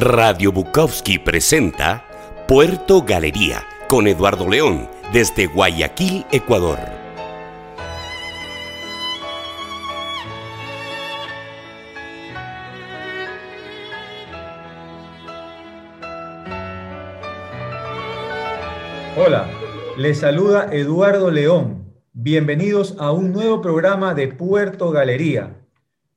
Radio Bukowski presenta Puerto Galería con Eduardo León desde Guayaquil, Ecuador. Hola, les saluda Eduardo León. Bienvenidos a un nuevo programa de Puerto Galería,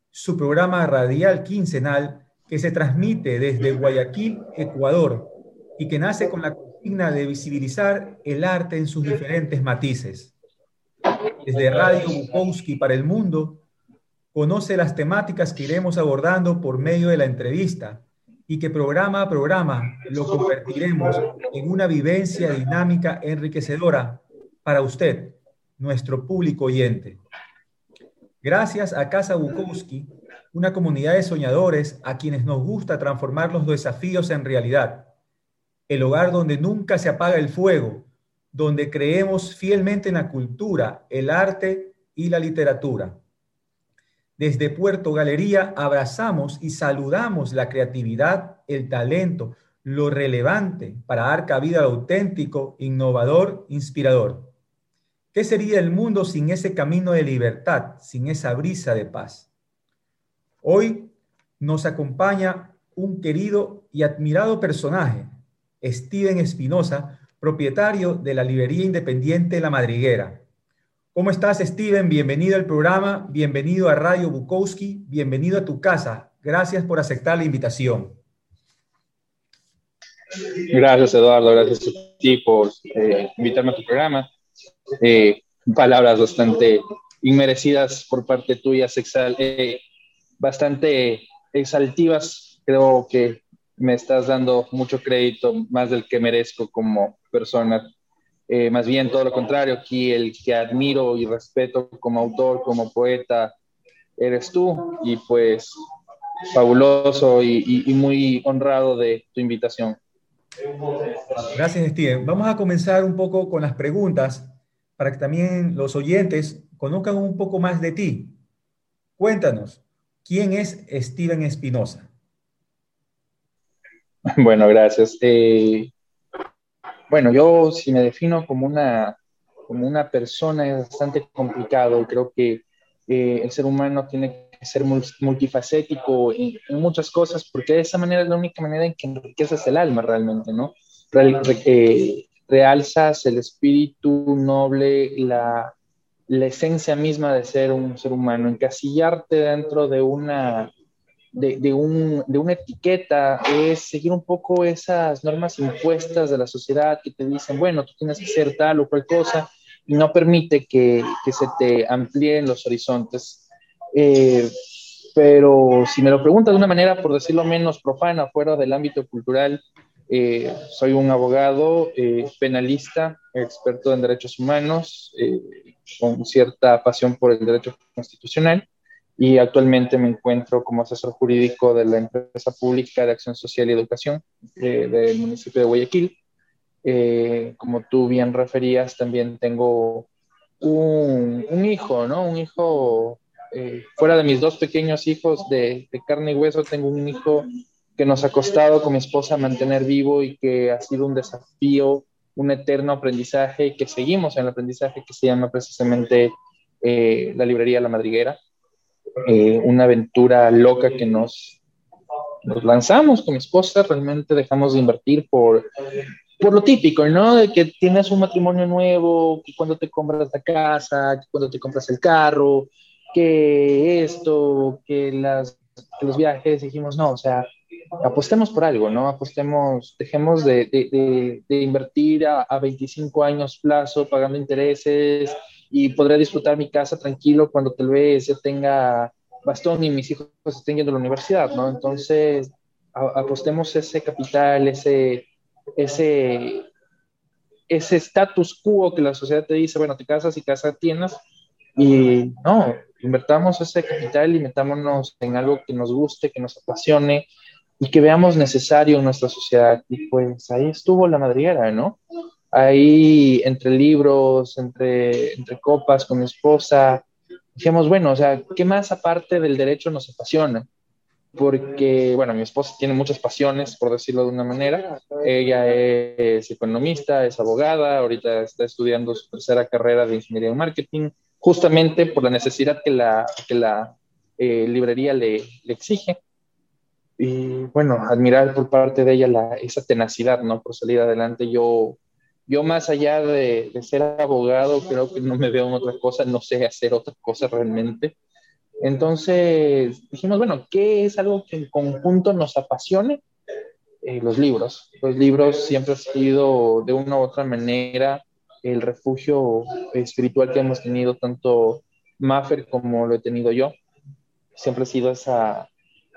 su programa radial quincenal que se transmite desde Guayaquil, Ecuador, y que nace con la consigna de visibilizar el arte en sus diferentes matices. Desde Radio Bukowski para el mundo, conoce las temáticas que iremos abordando por medio de la entrevista y que programa a programa lo convertiremos en una vivencia dinámica enriquecedora para usted, nuestro público oyente. Gracias a Casa Bukowski, una comunidad de soñadores a quienes nos gusta transformar los desafíos en realidad. El hogar donde nunca se apaga el fuego, donde creemos fielmente en la cultura, el arte y la literatura. Desde Puerto Galería abrazamos y saludamos la creatividad, el talento, lo relevante para dar cabida al auténtico, innovador, inspirador. ¿Qué sería el mundo sin ese camino de libertad, sin esa brisa de paz? Hoy nos acompaña un querido y admirado personaje, Steven Espinosa, propietario de la librería independiente La Madriguera. ¿Cómo estás, Steven? Bienvenido al programa, bienvenido a Radio Bukowski, bienvenido a tu casa. Gracias por aceptar la invitación. Gracias, Eduardo. Gracias a ti por eh, invitarme a tu programa. Eh, palabras bastante inmerecidas por parte tuya, Sexal. Eh, bastante exaltivas. Creo que me estás dando mucho crédito, más del que merezco como persona. Eh, más bien todo lo contrario, aquí el que admiro y respeto como autor, como poeta, eres tú y pues fabuloso y, y muy honrado de tu invitación. Gracias, Steven. Vamos a comenzar un poco con las preguntas para que también los oyentes conozcan un poco más de ti. Cuéntanos, ¿Quién es Steven Espinosa? Bueno, gracias. Eh, bueno, yo si me defino como una, como una persona es bastante complicado. Creo que eh, el ser humano tiene que ser multifacético en, muchas cosas, porque de esa manera es la única manera en que enriqueces el alma realmente, ¿no? Eh, realzas el espíritu noble, la, la esencia misma de ser un ser humano, encasillarte dentro de una, de, un, de, una etiqueta es seguir un poco esas normas impuestas de la sociedad que te dicen, bueno, tú tienes que ser tal o cual cosa, y no permite que, que se te amplíen los horizontes. Eh, pero si me lo preguntas de una manera, por decirlo menos profana, fuera del ámbito cultural, eh, soy un abogado eh, penalista, experto en derechos humanos, eh, con cierta pasión por el derecho constitucional y actualmente me encuentro como asesor jurídico de la empresa pública de acción social y educación del municipio de Guayaquil. como tú bien referías, también tengo un, un hijo, ¿no? Un hijo, fuera de mis dos pequeños hijos de, de carne y hueso, tengo un hijo que nos ha costado con mi esposa mantener vivo y que ha sido un desafío, un eterno aprendizaje y que seguimos en el aprendizaje que se llama precisamente eh, la librería La Madriguera. Eh, una aventura loca que nos, nos lanzamos con mi esposa, realmente dejamos de invertir por, por lo típico, ¿no? De que tienes un matrimonio nuevo, que cuando te compras la casa, que cuando te compras el carro, que esto, que, las, que los viajes, dijimos, no, o sea, apostemos por algo, ¿no? Apostemos, dejemos de, de, de, invertir a, a, 25 años plazo pagando intereses y podré disfrutar mi casa tranquilo cuando tal vez yo tenga bastón y mis hijos estén yendo a la universidad, ¿no? Entonces, apostemos ese capital, ese, ese, ese status quo que la sociedad te dice, bueno, te casas y casa tienes, y no, invertamos ese capital y metámonos en algo que nos guste, que nos apasione, y que veamos necesario en nuestra sociedad. Y pues ahí estuvo la madriguera, ¿no? Ahí entre libros, entre, entre copas con mi esposa, dijimos, bueno, o sea, ¿qué más aparte del derecho nos apasiona? porque, bueno, mi esposa tiene muchas pasiones, por decirlo de una manera. Ella es economista, es abogada, ahorita está estudiando su tercera carrera de ingeniería en marketing, justamente por la necesidad que la, que la eh, librería le, le, exige. Y bueno, admirar por parte de ella la, esa tenacidad, ¿no? Por salir adelante. Yo, yo más allá de, de ser abogado, creo que no me veo en otra cosa, no sé hacer otra cosa realmente. Entonces dijimos, bueno, ¿qué es algo que en conjunto nos apasione? Eh, los libros. Los libros siempre han sido de una u otra manera el refugio espiritual que hemos tenido tanto Maffer como lo he tenido yo. Siempre ha sido esa,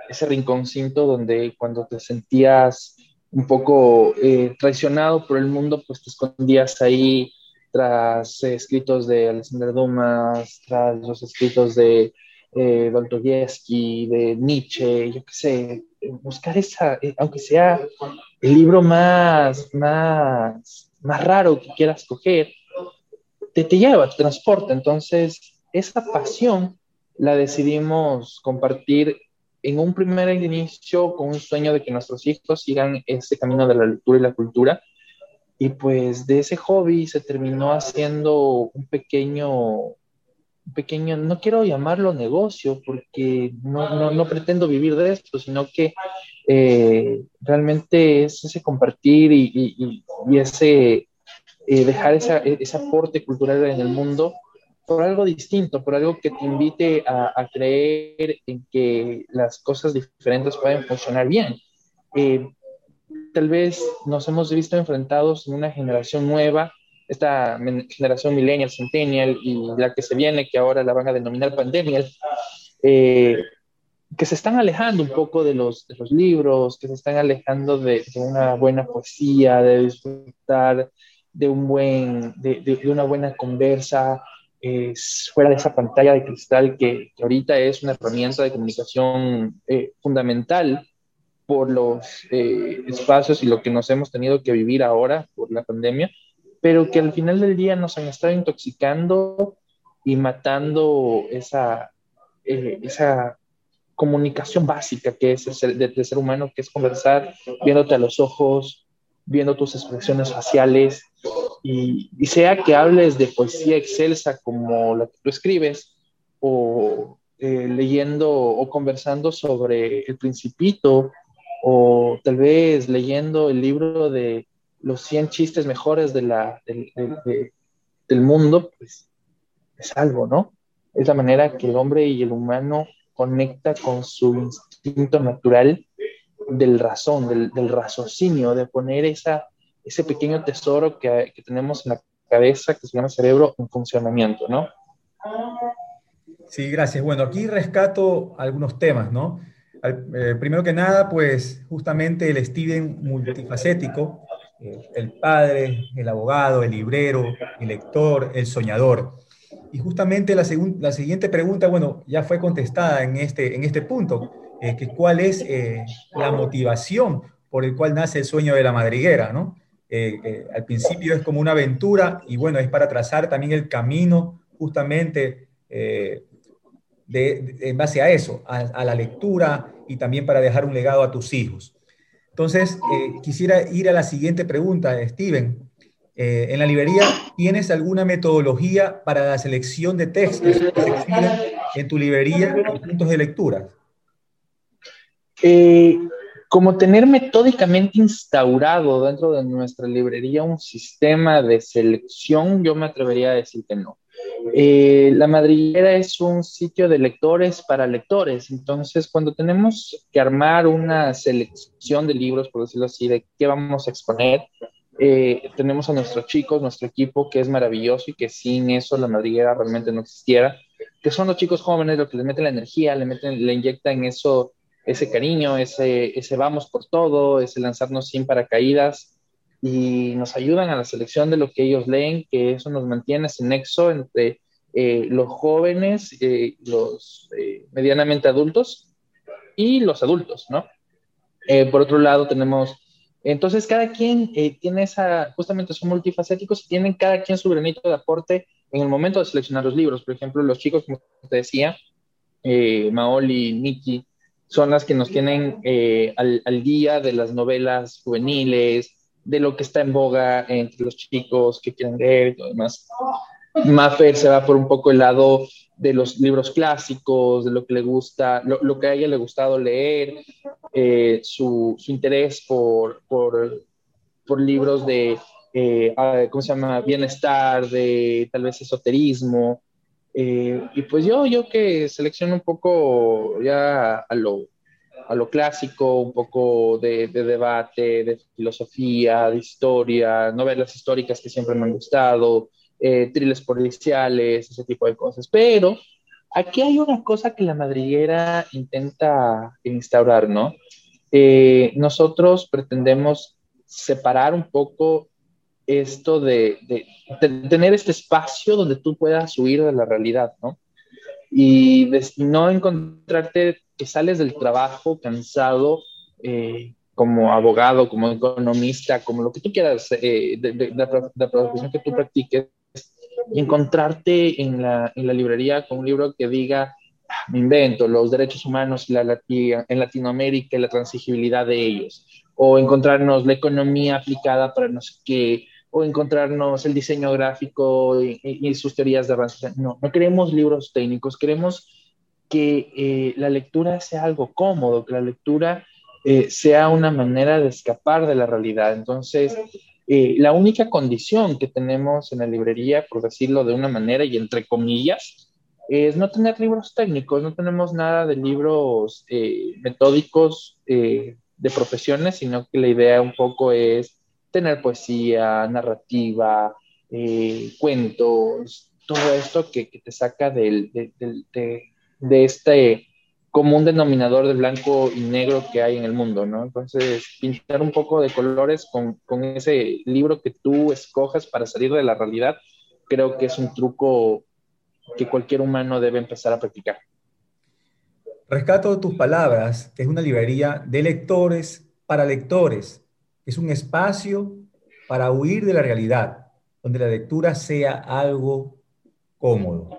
ese rinconcito donde cuando te sentías un poco eh, traicionado por el mundo, pues te escondías ahí tras escritos de Alexander Dumas, tras los escritos de eh, Dostoyevsky, de Nietzsche, yo qué sé, buscar esa, eh, aunque sea el libro más, más, más raro que quieras coger, te, te lleva, te transporta. Entonces, esa pasión la decidimos compartir en un primer inicio con un sueño de que nuestros hijos sigan ese camino de la lectura y la cultura. Y pues de ese hobby se terminó haciendo un pequeño pequeño, no quiero llamarlo negocio porque no, no, pretendo vivir de esto, sino que eh, realmente es ese compartir y, y, ese eh, dejar esa, ese aporte cultural en el mundo por algo distinto, por algo que te invite a, a creer en que las cosas diferentes pueden funcionar bien. Eh, tal vez nos hemos visto enfrentados en una generación nueva esta generación millennial, centennial y la que se viene, que ahora la van a denominar pandemia, eh, que se están alejando un poco de los, de los libros, que se están alejando de, de, una buena poesía, de disfrutar de, un buen, de, de una buena conversa, eh, fuera de esa pantalla de cristal que, que, ahorita es una herramienta de comunicación eh, fundamental por los espacios y lo que nos hemos tenido que vivir ahora por la pandemia pero que al final del día nos han estado intoxicando y matando esa, eh, esa comunicación básica que es el ser humano, que es conversar viéndote a los ojos, viendo tus expresiones faciales, y, sea que hables de poesía excelsa como la que tú escribes, o eh, leyendo o conversando sobre el principito, o tal vez leyendo el libro de los 100 chistes mejores de la, del mundo, pues es algo, ¿no? Es la manera que el hombre y el humano conecta con su instinto natural del razón, del, raciocinio, de poner esa, ese pequeño tesoro que, que, tenemos en la cabeza, que se llama cerebro, en funcionamiento, ¿no? Sí, gracias. Bueno, aquí rescato algunos temas, ¿no? Eh, primero que nada, pues justamente el Steven multifacético, el padre, el abogado, el librero, el lector, el soñador. Y justamente la, la siguiente pregunta, bueno, ya fue contestada en este, en este punto, eh, que cuál es eh, la motivación por el cual nace el sueño de la madriguera, ¿no? Eh, al principio es como una aventura y bueno, es para trazar también el camino justamente de, en base a eso, a la lectura y también para dejar un legado a tus hijos. Entonces, eh, quisiera ir a la siguiente pregunta, Steven. Eh, en la librería, ¿tienes alguna metodología para la selección de textos que se en tu librería y puntos de lectura? Como tener metódicamente instaurado dentro de nuestra librería un sistema de selección, yo me atrevería a decir que no. Eh, la madriguera es un sitio de lectores para lectores, entonces cuando tenemos que armar una selección de libros, por decirlo así, de qué vamos a exponer, eh, tenemos a nuestros chicos, nuestro equipo, que es maravilloso y que sin eso la madriguera realmente no existiera, que son los chicos jóvenes los que le meten la energía, le, meten, le inyectan eso, ese cariño, ese, ese vamos por todo, ese lanzarnos sin paracaídas y nos ayudan a la selección de lo que ellos leen, que eso nos mantiene ese nexo entre eh, los jóvenes, eh, los eh, medianamente adultos y los adultos, ¿no? por otro lado, tenemos, entonces cada quien tiene esa, justamente son multifacéticos tienen cada quien su granito de aporte en el momento de seleccionar los libros. Por ejemplo, los chicos, como te decía, Maoli, Nikki, son las que nos tienen eh, al, al, día de las novelas juveniles, de lo que está en boga entre los chicos que quieren leer y todo demás. Maffer se va por un poco el lado de los libros clásicos, de lo que le gusta, lo, que a ella le ha gustado leer, eh, su, su, interés por, por, por libros de, eh, ah, ¿cómo se llama? Bienestar, de tal vez esoterismo. Eh, y pues yo, yo que selecciono un poco ya a lo, a lo clásico, un poco de, de, debate, de filosofía, de historia, novelas históricas que siempre me han gustado, eh, policiales, ese tipo de cosas. Pero aquí hay una cosa que la madriguera intenta instaurar, ¿no? Eh, nosotros pretendemos separar un poco esto de, de, tener este espacio donde tú puedas huir de la realidad, ¿no? Y no encontrarte que sales del trabajo cansado eh, como abogado, como economista, como lo que tú quieras, eh, de, de, la profesión que tú practiques, y encontrarte en la, en la librería con un libro que diga, ah, me invento, los derechos humanos la, en Latinoamérica y la transigibilidad de ellos, o encontrarnos la economía aplicada para no sé qué, o encontrarnos el diseño gráfico y, sus teorías de. No, no queremos libros técnicos, queremos que eh, la lectura sea algo cómodo, que la lectura eh, sea una manera de escapar de la realidad. Entonces, eh, la única condición que tenemos en la librería, por decirlo de una manera y entre comillas, es no tener libros técnicos, no tenemos nada de libros eh, metódicos de profesiones, sino que la idea un poco es tener poesía, narrativa, cuentos, todo esto que, te saca de, de este como un denominador de blanco y negro que hay en el mundo, ¿no? Entonces, pintar un poco de colores con, con, ese libro que tú escojas para salir de la realidad, creo que es un truco que cualquier humano debe empezar a practicar. Rescato tus palabras, que es una librería de lectores para lectores. Es un espacio para huir de la realidad, donde la lectura sea algo cómodo.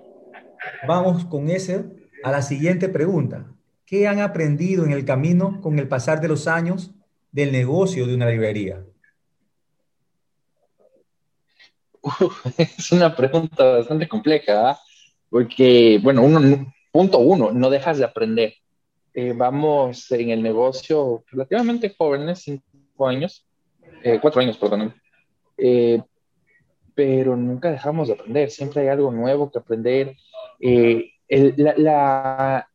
Vamos con ese a la siguiente pregunta. ¿Qué han aprendido en el camino con el pasar de los años del negocio de una librería? es una pregunta bastante compleja, ¿ah? porque, bueno, uno, punto uno, no dejas de aprender. Eh, vamos en el negocio relativamente jóvenes, cinco años, eh, cuatro años, perdón, eh, pero nunca dejamos de aprender, siempre hay algo nuevo que aprender la,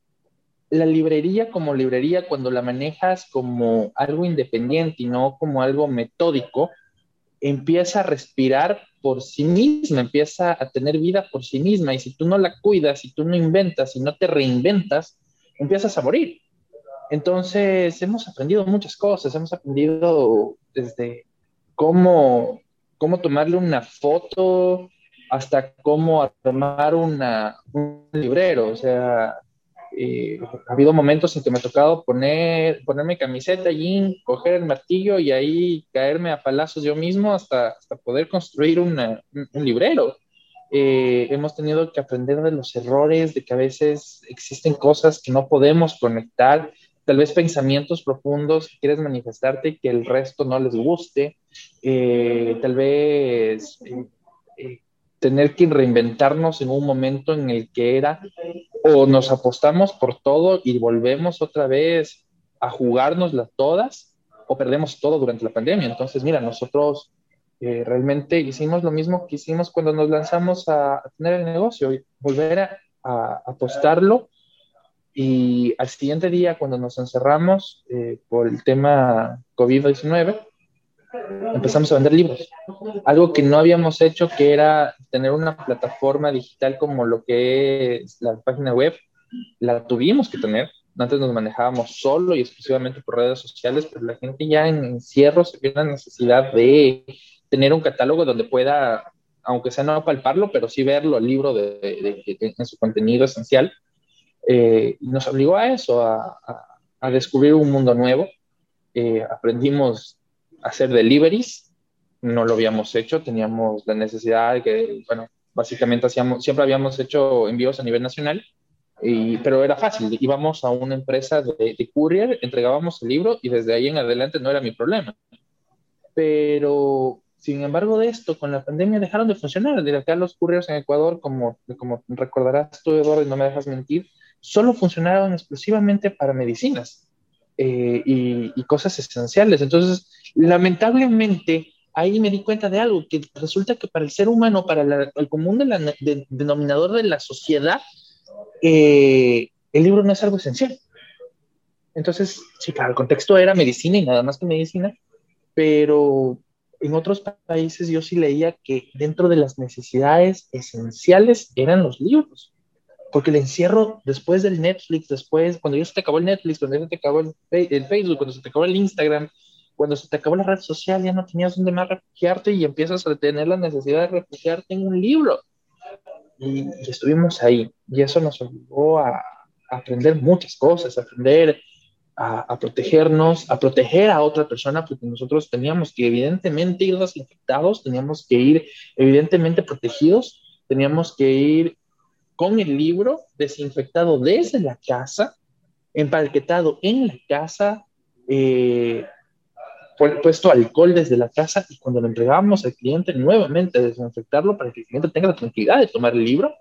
la, librería como librería, cuando la manejas como algo independiente y no como algo metódico, empieza a respirar por sí misma, empieza a tener vida por sí misma. Y si tú no la cuidas, si tú no inventas, si no te reinventas, empiezas a morir. Entonces, hemos aprendido muchas cosas, hemos aprendido desde cómo, cómo tomarle una foto, hasta cómo armar una, un librero. O sea, eh, ha habido momentos en que me ha tocado poner, ponerme camiseta, jean, coger el martillo y ahí caerme a palazos yo mismo hasta, hasta poder construir una, un, librero. Eh, hemos tenido que aprender de los errores, de que a veces existen cosas que no podemos conectar, tal vez pensamientos profundos que quieres manifestarte y que el resto no les guste, eh, tal vez tener que reinventarnos en un momento en el que era o nos apostamos por todo y volvemos otra vez a jugárnoslas todas o perdemos todo durante la pandemia. Entonces, mira, nosotros eh, realmente hicimos lo mismo que hicimos cuando nos lanzamos a, tener el negocio, y volver a, apostarlo y al siguiente día cuando nos encerramos eh, por el tema COVID-19, empezamos a vender libros. Algo que no habíamos hecho, que era tener una plataforma digital como lo que es la página web, la tuvimos que tener. Antes nos manejábamos solo y exclusivamente por redes sociales, pero la gente ya en encierro se tiene la necesidad de tener un catálogo donde pueda, aunque sea no palparlo, pero sí verlo, el libro de, en su contenido esencial. Eh, nos obligó a eso, a, a, descubrir un mundo nuevo. Eh, aprendimos hacer deliveries, no lo habíamos hecho, teníamos la necesidad de que, bueno, básicamente hacíamos, siempre habíamos hecho envíos a nivel nacional pero era fácil, íbamos a una empresa de, de, courier, entregábamos el libro y desde ahí en adelante no era mi problema. Pero, sin embargo de esto, con la pandemia dejaron de funcionar. De acá los couriers en Ecuador, como, como recordarás tú, Eduardo, y no me dejas mentir, solo funcionaron exclusivamente para medicinas eh, y, cosas esenciales. Entonces, lamentablemente, ahí me di cuenta de algo, que resulta que para el ser humano, para el común denominador de la sociedad, eh, el libro no es algo esencial. Entonces, sí, claro, el contexto era medicina y nada más que medicina, pero en otros países yo sí leía que dentro de las necesidades esenciales eran los libros. Porque el encierro después del Netflix, después, cuando ya se te acabó el Netflix, cuando ya se te acabó el, el Facebook, cuando se te acabó el Instagram, cuando se te acabó la red social, ya no tenías dónde más refugiarte y empiezas a tener la necesidad de refugiarte en un libro. Y, estuvimos ahí. Y eso nos obligó a, aprender muchas cosas, a aprender a, protegernos, a proteger a otra persona, porque nosotros teníamos que evidentemente ir desinfectados, teníamos que ir evidentemente protegidos, teníamos que ir con el libro desinfectado desde la casa, empaquetado en la casa, eh, puesto alcohol desde la casa y cuando lo entregábamos al cliente nuevamente desinfectarlo para que el cliente tenga la tranquilidad de tomar el libro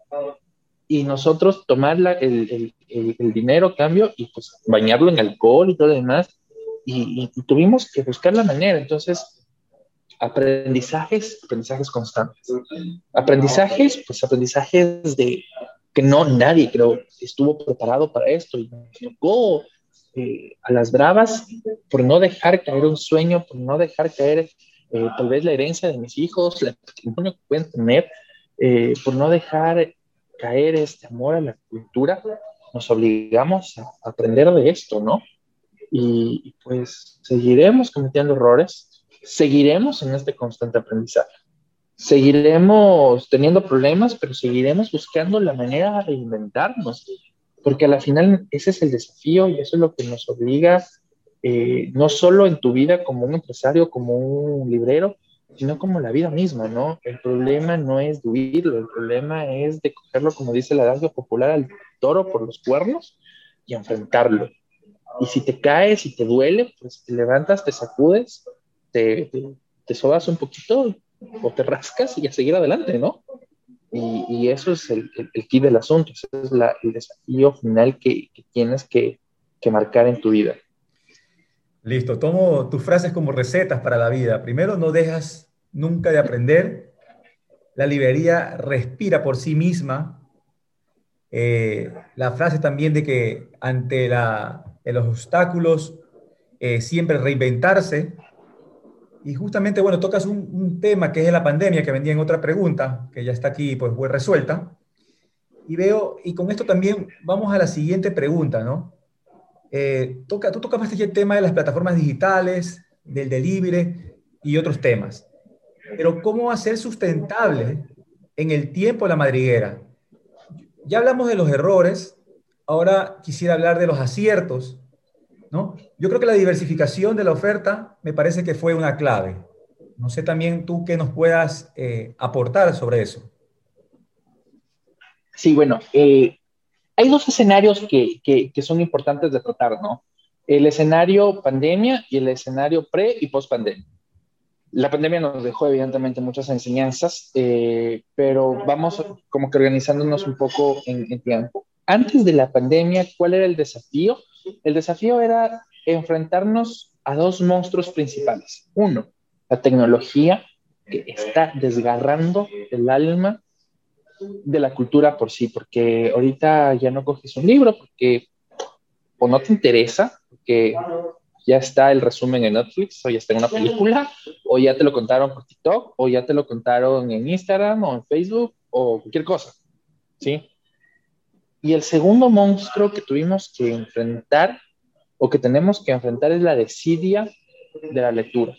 y nosotros tomar el, el, el, dinero cambio y pues bañarlo en alcohol y todo lo demás. Y, y, tuvimos que buscar la manera. Entonces aprendizajes aprendizajes constantes aprendizajes pues aprendizajes de que no nadie creo estuvo preparado para esto y nos tocó eh, a las bravas por no dejar caer un sueño, por no dejar caer eh, tal vez la herencia de mis hijos, el patrimonio que pueden tener, eh, por no dejar caer este amor a la cultura, nos obligamos a aprender de esto, ¿no? Y pues seguiremos cometiendo errores, seguiremos en este constante aprendizaje, seguiremos teniendo problemas, pero seguiremos buscando la manera de reinventarnos, porque a la final ese es el desafío y eso es lo que nos obliga, eh, no solo en tu vida como un empresario, como un librero, sino como la vida misma, ¿no? El problema no es de huirlo, el problema es de cogerlo, como dice la danza popular, al toro por los cuernos y enfrentarlo. Y si te caes y te duele, pues te levantas, te sacudes, te, te, sobas un poquito o te rascas y a seguir adelante, ¿no? Y, eso es el, el, key del asunto, ese es el desafío final que, tienes que, que, marcar en tu vida. Listo, tomo tus frases como recetas para la vida. Primero, no dejas nunca de aprender. La librería respira por sí misma. Eh, la frase también de que ante la, los obstáculos eh, siempre reinventarse. Y justamente, bueno, tocas un, tema que es la pandemia, que vendía en otra pregunta, que ya está aquí, pues, fue resuelta. Y veo, y con esto también vamos a la siguiente pregunta, ¿no? Eh, toca, tú tocas el tema de las plataformas digitales, del delivery y otros temas. Pero ¿cómo hacer sustentable en el tiempo la madriguera? Ya hablamos de los errores, ahora quisiera hablar de los aciertos ¿no? Yo creo que la diversificación de la oferta me parece que fue una clave. No sé también tú qué nos puedas eh, aportar sobre eso. Sí, bueno, eh, hay dos escenarios que, son importantes de tratar, ¿no? El escenario pandemia y el escenario pre y post pandemia. La pandemia nos dejó evidentemente muchas enseñanzas, eh, pero vamos como que organizándonos un poco en tiempo. Antes de la pandemia, ¿cuál era el desafío? El desafío era enfrentarnos a dos monstruos principales. Uno, la tecnología que está desgarrando el alma de la cultura por sí, porque ahorita ya no coges un libro porque o no te interesa, porque ya está el resumen en Netflix, o ya está en una película, o ya te lo contaron por TikTok, o ya te lo contaron en Instagram o en Facebook, o cualquier cosa, ¿sí? Y el segundo monstruo que tuvimos que enfrentar o que tenemos que enfrentar es la desidia de la lectura.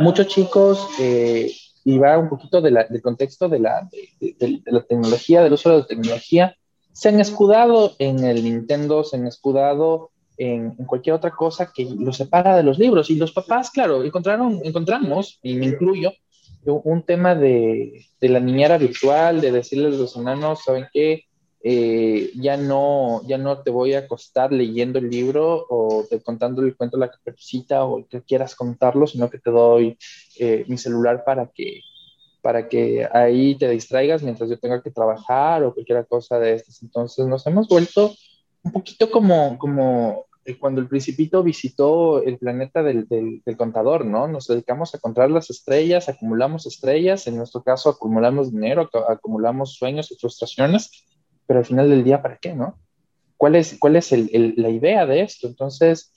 Muchos chicos, eh, y va un poquito del contexto de la, de, la tecnología, del uso de la tecnología, se han escudado en el Nintendo, se han escudado en, cualquier otra cosa que los separa de los libros. Y los papás, claro, encontraron, encontramos, y me incluyo, un tema de, de la niñera virtual, de decirles a los hermanos, ¿saben qué? Eh, ya, no, ya no te voy a acostar leyendo el libro o te contando el cuento de la caperucita o que quieras contarlo, sino que te doy eh, mi celular para que, para que ahí te distraigas mientras yo tenga que trabajar o cualquier cosa de estas. Entonces nos hemos vuelto un poquito como, como eh, cuando el principito visitó el planeta del, del, contador, ¿no? Nos dedicamos a contar las estrellas, acumulamos estrellas, en nuestro caso acumulamos dinero, acumulamos sueños y frustraciones, pero al final del día, ¿para qué, no? ¿Cuál es, cuál es el, la idea de esto? Entonces,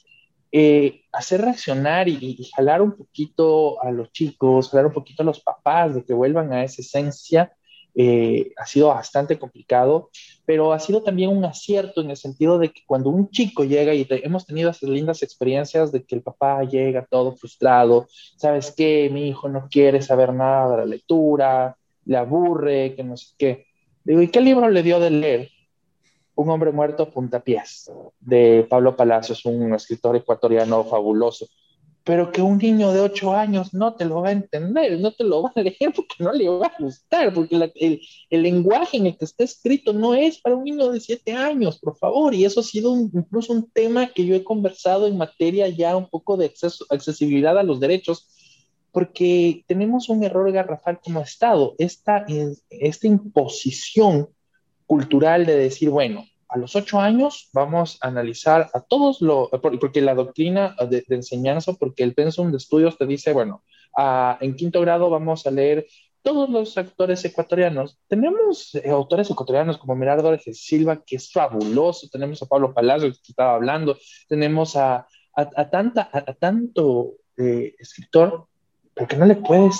eh, hacer reaccionar y, jalar un poquito a los chicos, jalar un poquito a los papás de que vuelvan a esa esencia, eh, ha sido bastante complicado, pero ha sido también un acierto en el sentido de que cuando un chico llega y hemos tenido esas lindas experiencias de que el papá llega todo frustrado, ¿sabes qué? Mi hijo no quiere saber nada de la lectura, le aburre, que no sé qué. Digo, ¿y qué libro le dio de leer? Un hombre muerto puntapiés, de Pablo Palacios, un escritor ecuatoriano fabuloso. Pero que un niño de ocho años no te lo va a entender, no te lo va a leer porque no le va a gustar, porque el, el, lenguaje en el que está escrito no es para un niño de siete años, por favor. Y eso ha sido incluso un tema que yo he conversado en materia ya un poco de acceso, accesibilidad a los derechos, porque tenemos un error garrafal como Estado, esta, esta imposición cultural de decir, bueno, a los ocho años vamos a analizar a todos los, porque la doctrina de, enseñanza, porque el pensum de estudios te dice, bueno, en quinto grado vamos a leer todos los actores ecuatorianos. Tenemos eh, autores ecuatorianos como Mirardo de Silva, que es fabuloso, tenemos a Pablo Palacios, que estaba hablando, tenemos a, a, tanta, a, tanto eh, escritor porque no le puedes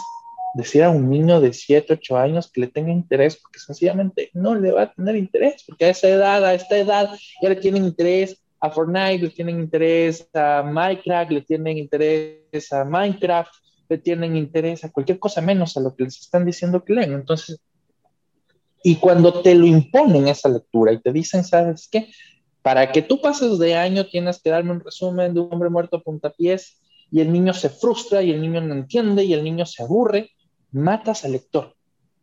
decir a un niño de 7, 8 años que le tenga interés, porque sencillamente no le va a tener interés, porque a esa edad, a esta edad, ya le tienen interés a Fortnite, le tienen interés a Minecraft, le tienen interés a Minecraft, le tienen interés a cualquier cosa menos a lo que les están diciendo que leen. Entonces, y cuando te lo imponen esa lectura y te dicen, ¿sabes qué? Para que tú pases de año tienes que darme un resumen de un hombre muerto a puntapiés y el niño se frustra y el niño no entiende y el niño se aburre, matas al lector,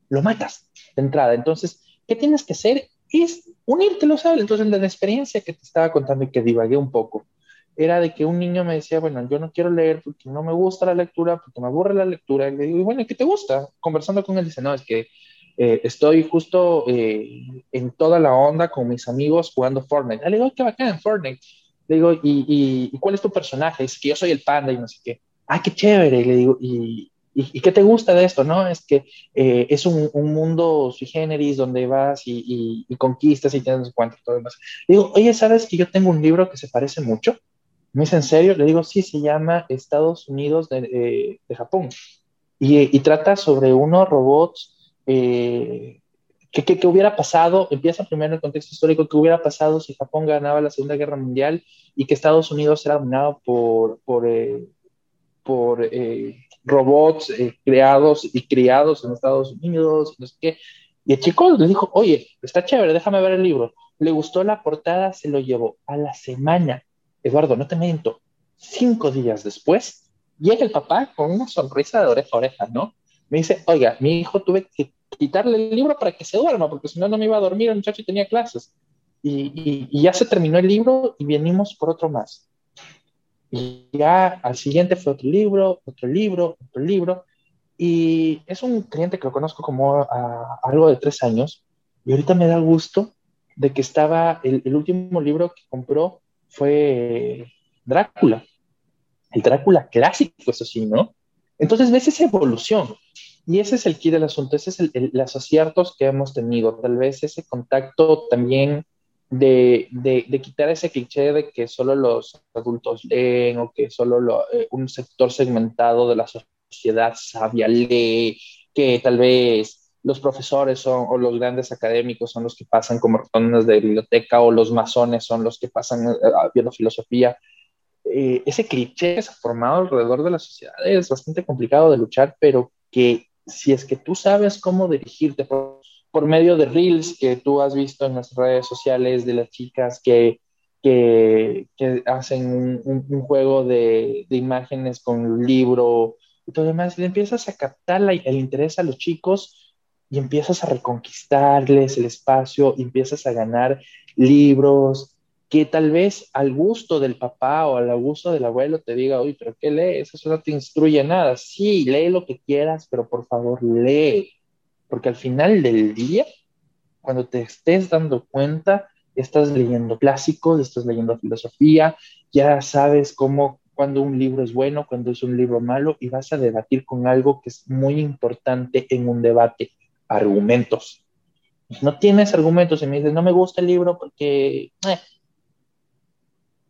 lo matas de entrada. Entonces, ¿qué tienes que hacer? Es unirte lo sabes. Entonces, la experiencia que te estaba contando y que divagué un poco, era de que un niño me decía, bueno, yo no quiero leer porque no me gusta la lectura, porque me aburre la lectura. Y le digo, bueno, ¿qué te gusta? Conversando con él, dice, no, es que eh, estoy justo eh, en toda la onda con mis amigos jugando Fortnite. Le digo, qué bacán, Fortnite. Le digo, ¿y, y, cuál es tu personaje? Es que yo soy el panda y no sé qué. ¡Ay, qué chévere! le digo, ¿y, y, qué te gusta de esto? No, es que eh, es un, un, mundo sui generis donde vas y, conquistas y tienes cuánto todo demás. Le digo, oye, ¿sabes que yo tengo un libro que se parece mucho? Me dice, ¿en serio? Le digo, sí, se llama Estados Unidos de, eh, de Japón. Y, trata sobre unos robots eh, ¿Qué, hubiera pasado? Empieza primero el contexto histórico, ¿qué hubiera pasado si Japón ganaba la Segunda Guerra Mundial y que Estados Unidos era dominado por, por, eh, por eh, robots eh, creados y criados en Estados Unidos? No sé qué. Y el chico le dijo, oye, está chévere, déjame ver el libro. Le gustó la portada, se lo llevó a la semana. Eduardo, no te miento, cinco días después, llega el papá con una sonrisa de oreja a oreja, ¿no? Me dice, oiga, mi hijo tuve que quitarle el libro para que se duerma, porque si no, no me iba a dormir el muchacho y tenía clases. Y, y, ya se terminó el libro y venimos por otro más. Y ya al siguiente fue otro libro, otro libro, otro libro. Y es un cliente que lo conozco como a, algo de tres años. Y ahorita me da gusto de que estaba, el, el último libro que compró fue Drácula. El Drácula clásico, eso sí, ¿no? Entonces ves esa evolución. Y ese es el key del asunto, ese es el, los aciertos que hemos tenido, tal vez ese contacto también de, de, quitar ese cliché de que solo los adultos leen o que solo eh, un sector segmentado de la sociedad sabia lee, que tal vez los profesores son, o los grandes académicos son los que pasan como ratones de biblioteca o los masones son los que pasan eh, viendo filosofía. Eh, ese cliché se ha formado alrededor de la sociedad es bastante complicado de luchar, pero que si es que tú sabes cómo dirigirte por, medio de reels que tú has visto en las redes sociales de las chicas que, que, hacen un, juego de, imágenes con libro y todo demás, y empiezas a captar el interés a los chicos, y empiezas a reconquistarles el espacio, empiezas a ganar libros que tal vez al gusto del papá o al gusto del abuelo te diga, uy, pero ¿qué lees? Eso no te instruye nada. Sí, lee lo que quieras, pero por favor lee, porque al final del día, cuando te estés dando cuenta, estás leyendo clásicos, estás leyendo filosofía, ya sabes cómo cuando un libro es bueno, cuando es un libro malo, y vas a debatir con algo que es muy importante en un debate, argumentos. No tienes argumentos y me dices, no me gusta el libro porque, eh,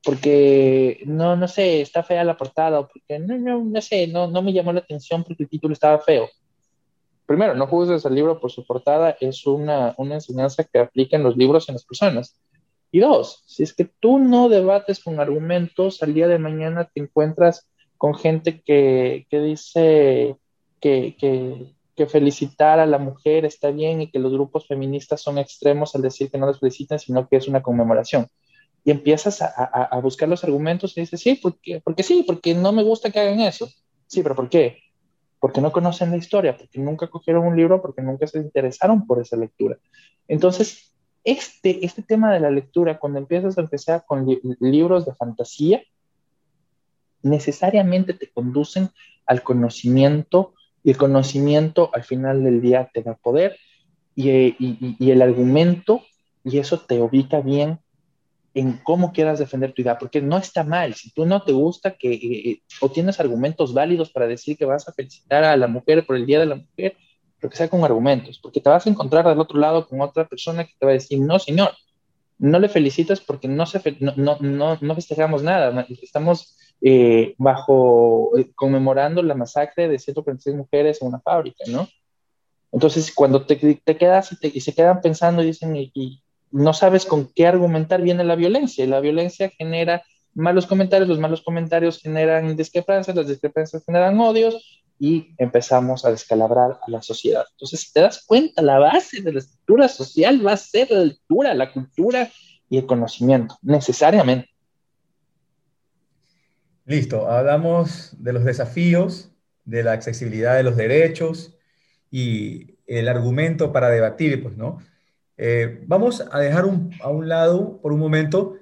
porque no, no sé, está fea la portada, o porque no, no, no sé, no, no me llamó la atención porque el título estaba feo. Primero, no juzgues el libro por su portada, es una, una enseñanza que aplica en los libros en las personas. Y dos, si es que tú no debates con argumentos, al día de mañana te encuentras con gente que, que dice que, que, que, felicitar a la mujer está bien y que los grupos feministas son extremos al decir que no les felicitan, sino que es una conmemoración. Y empiezas a, a, a buscar los argumentos y dices, sí, porque, porque sí, porque no me gusta que hagan eso. Sí, pero ¿por qué? Porque no conocen la historia, porque nunca cogieron un libro, porque nunca se interesaron por esa lectura. Entonces, este, este tema de la lectura, cuando empiezas a empezar con libros de fantasía, necesariamente te conducen al conocimiento y el conocimiento al final del día te da poder y, y, y, el argumento y eso te ubica bien en cómo quieras defender tu idea, porque no está mal, si tú no te gusta que eh, o tienes argumentos válidos para decir que vas a felicitar a la mujer por el Día de la Mujer, pero que sea con argumentos, porque te vas a encontrar del otro lado con otra persona que te va a decir, no, señor, no le felicitas porque no, se no, no, no, festejamos nada, estamos eh, bajo, eh, conmemorando la masacre de 146 mujeres en una fábrica, ¿no? Entonces, cuando te, te quedas y, te, y, se quedan pensando y dicen, y, y, no sabes con qué argumentar, viene la violencia, y la violencia genera malos comentarios, los malos comentarios generan discrepancias, las discrepancias generan odios, y empezamos a descalabrar a la sociedad. Entonces, si te das cuenta, la base de la estructura social va a ser la lectura, la cultura y el conocimiento, necesariamente. Listo, hablamos de los desafíos, de la accesibilidad de los derechos y el argumento para debatir, pues, ¿no? Eh, vamos a dejar a un lado por un momento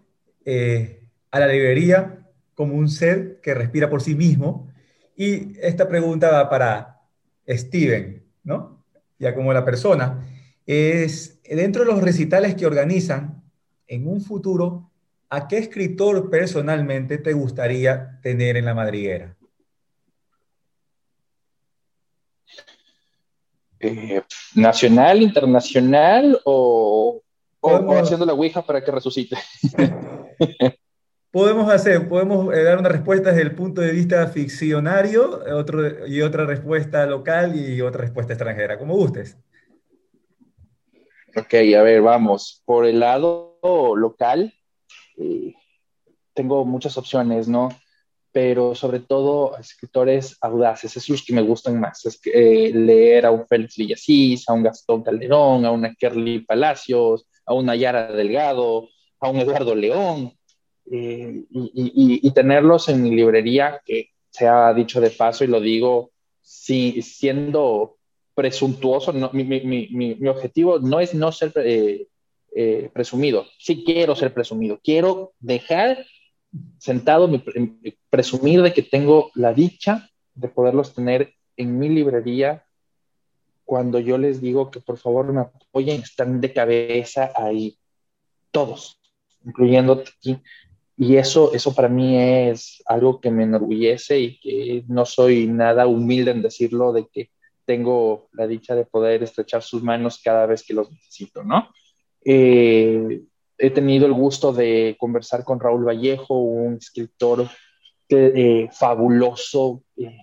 eh, a la librería como un ser que respira por sí mismo, y esta pregunta va para Steven, ¿no? Ya como la persona. Es, dentro de los recitales que organizan, en un futuro, ¿a qué escritor personalmente te gustaría tener en la madriguera? Eh, ¿Nacional, internacional o, o, haciendo la Ouija para que resucite? podemos hacer? Podemos eh, dar una respuesta desde el punto de vista ficcionario otro, y otra respuesta local y otra respuesta extranjera, como gustes. Ok, a ver, vamos. Por el lado local, eh, tengo muchas opciones, ¿no? Pero sobre todo escritores audaces, esos los que me gustan más. Es que, eh, leer a un Félix Villasís, a un Gastón Calderón, a una Kerly Palacios, a una Yara Delgado, a un Eduardo León, eh, y, tenerlos en mi librería, que se ha dicho de paso y lo digo si, siendo presuntuoso, mi, objetivo no es no ser eh, presumido, sí quiero ser presumido, quiero dejar sentado, presumir de que tengo la dicha de poderlos tener en mi librería cuando yo les digo que por favor me apoyen, están de cabeza ahí, todos, incluyendo aquí, y eso, eso para mí es algo que me enorgullece y que no soy nada humilde en decirlo de que tengo la dicha de poder estrechar sus manos cada vez que los necesito, ¿no? Eh, he tenido el gusto de conversar con Raúl Vallejo, un escritor eh, fabuloso, eh,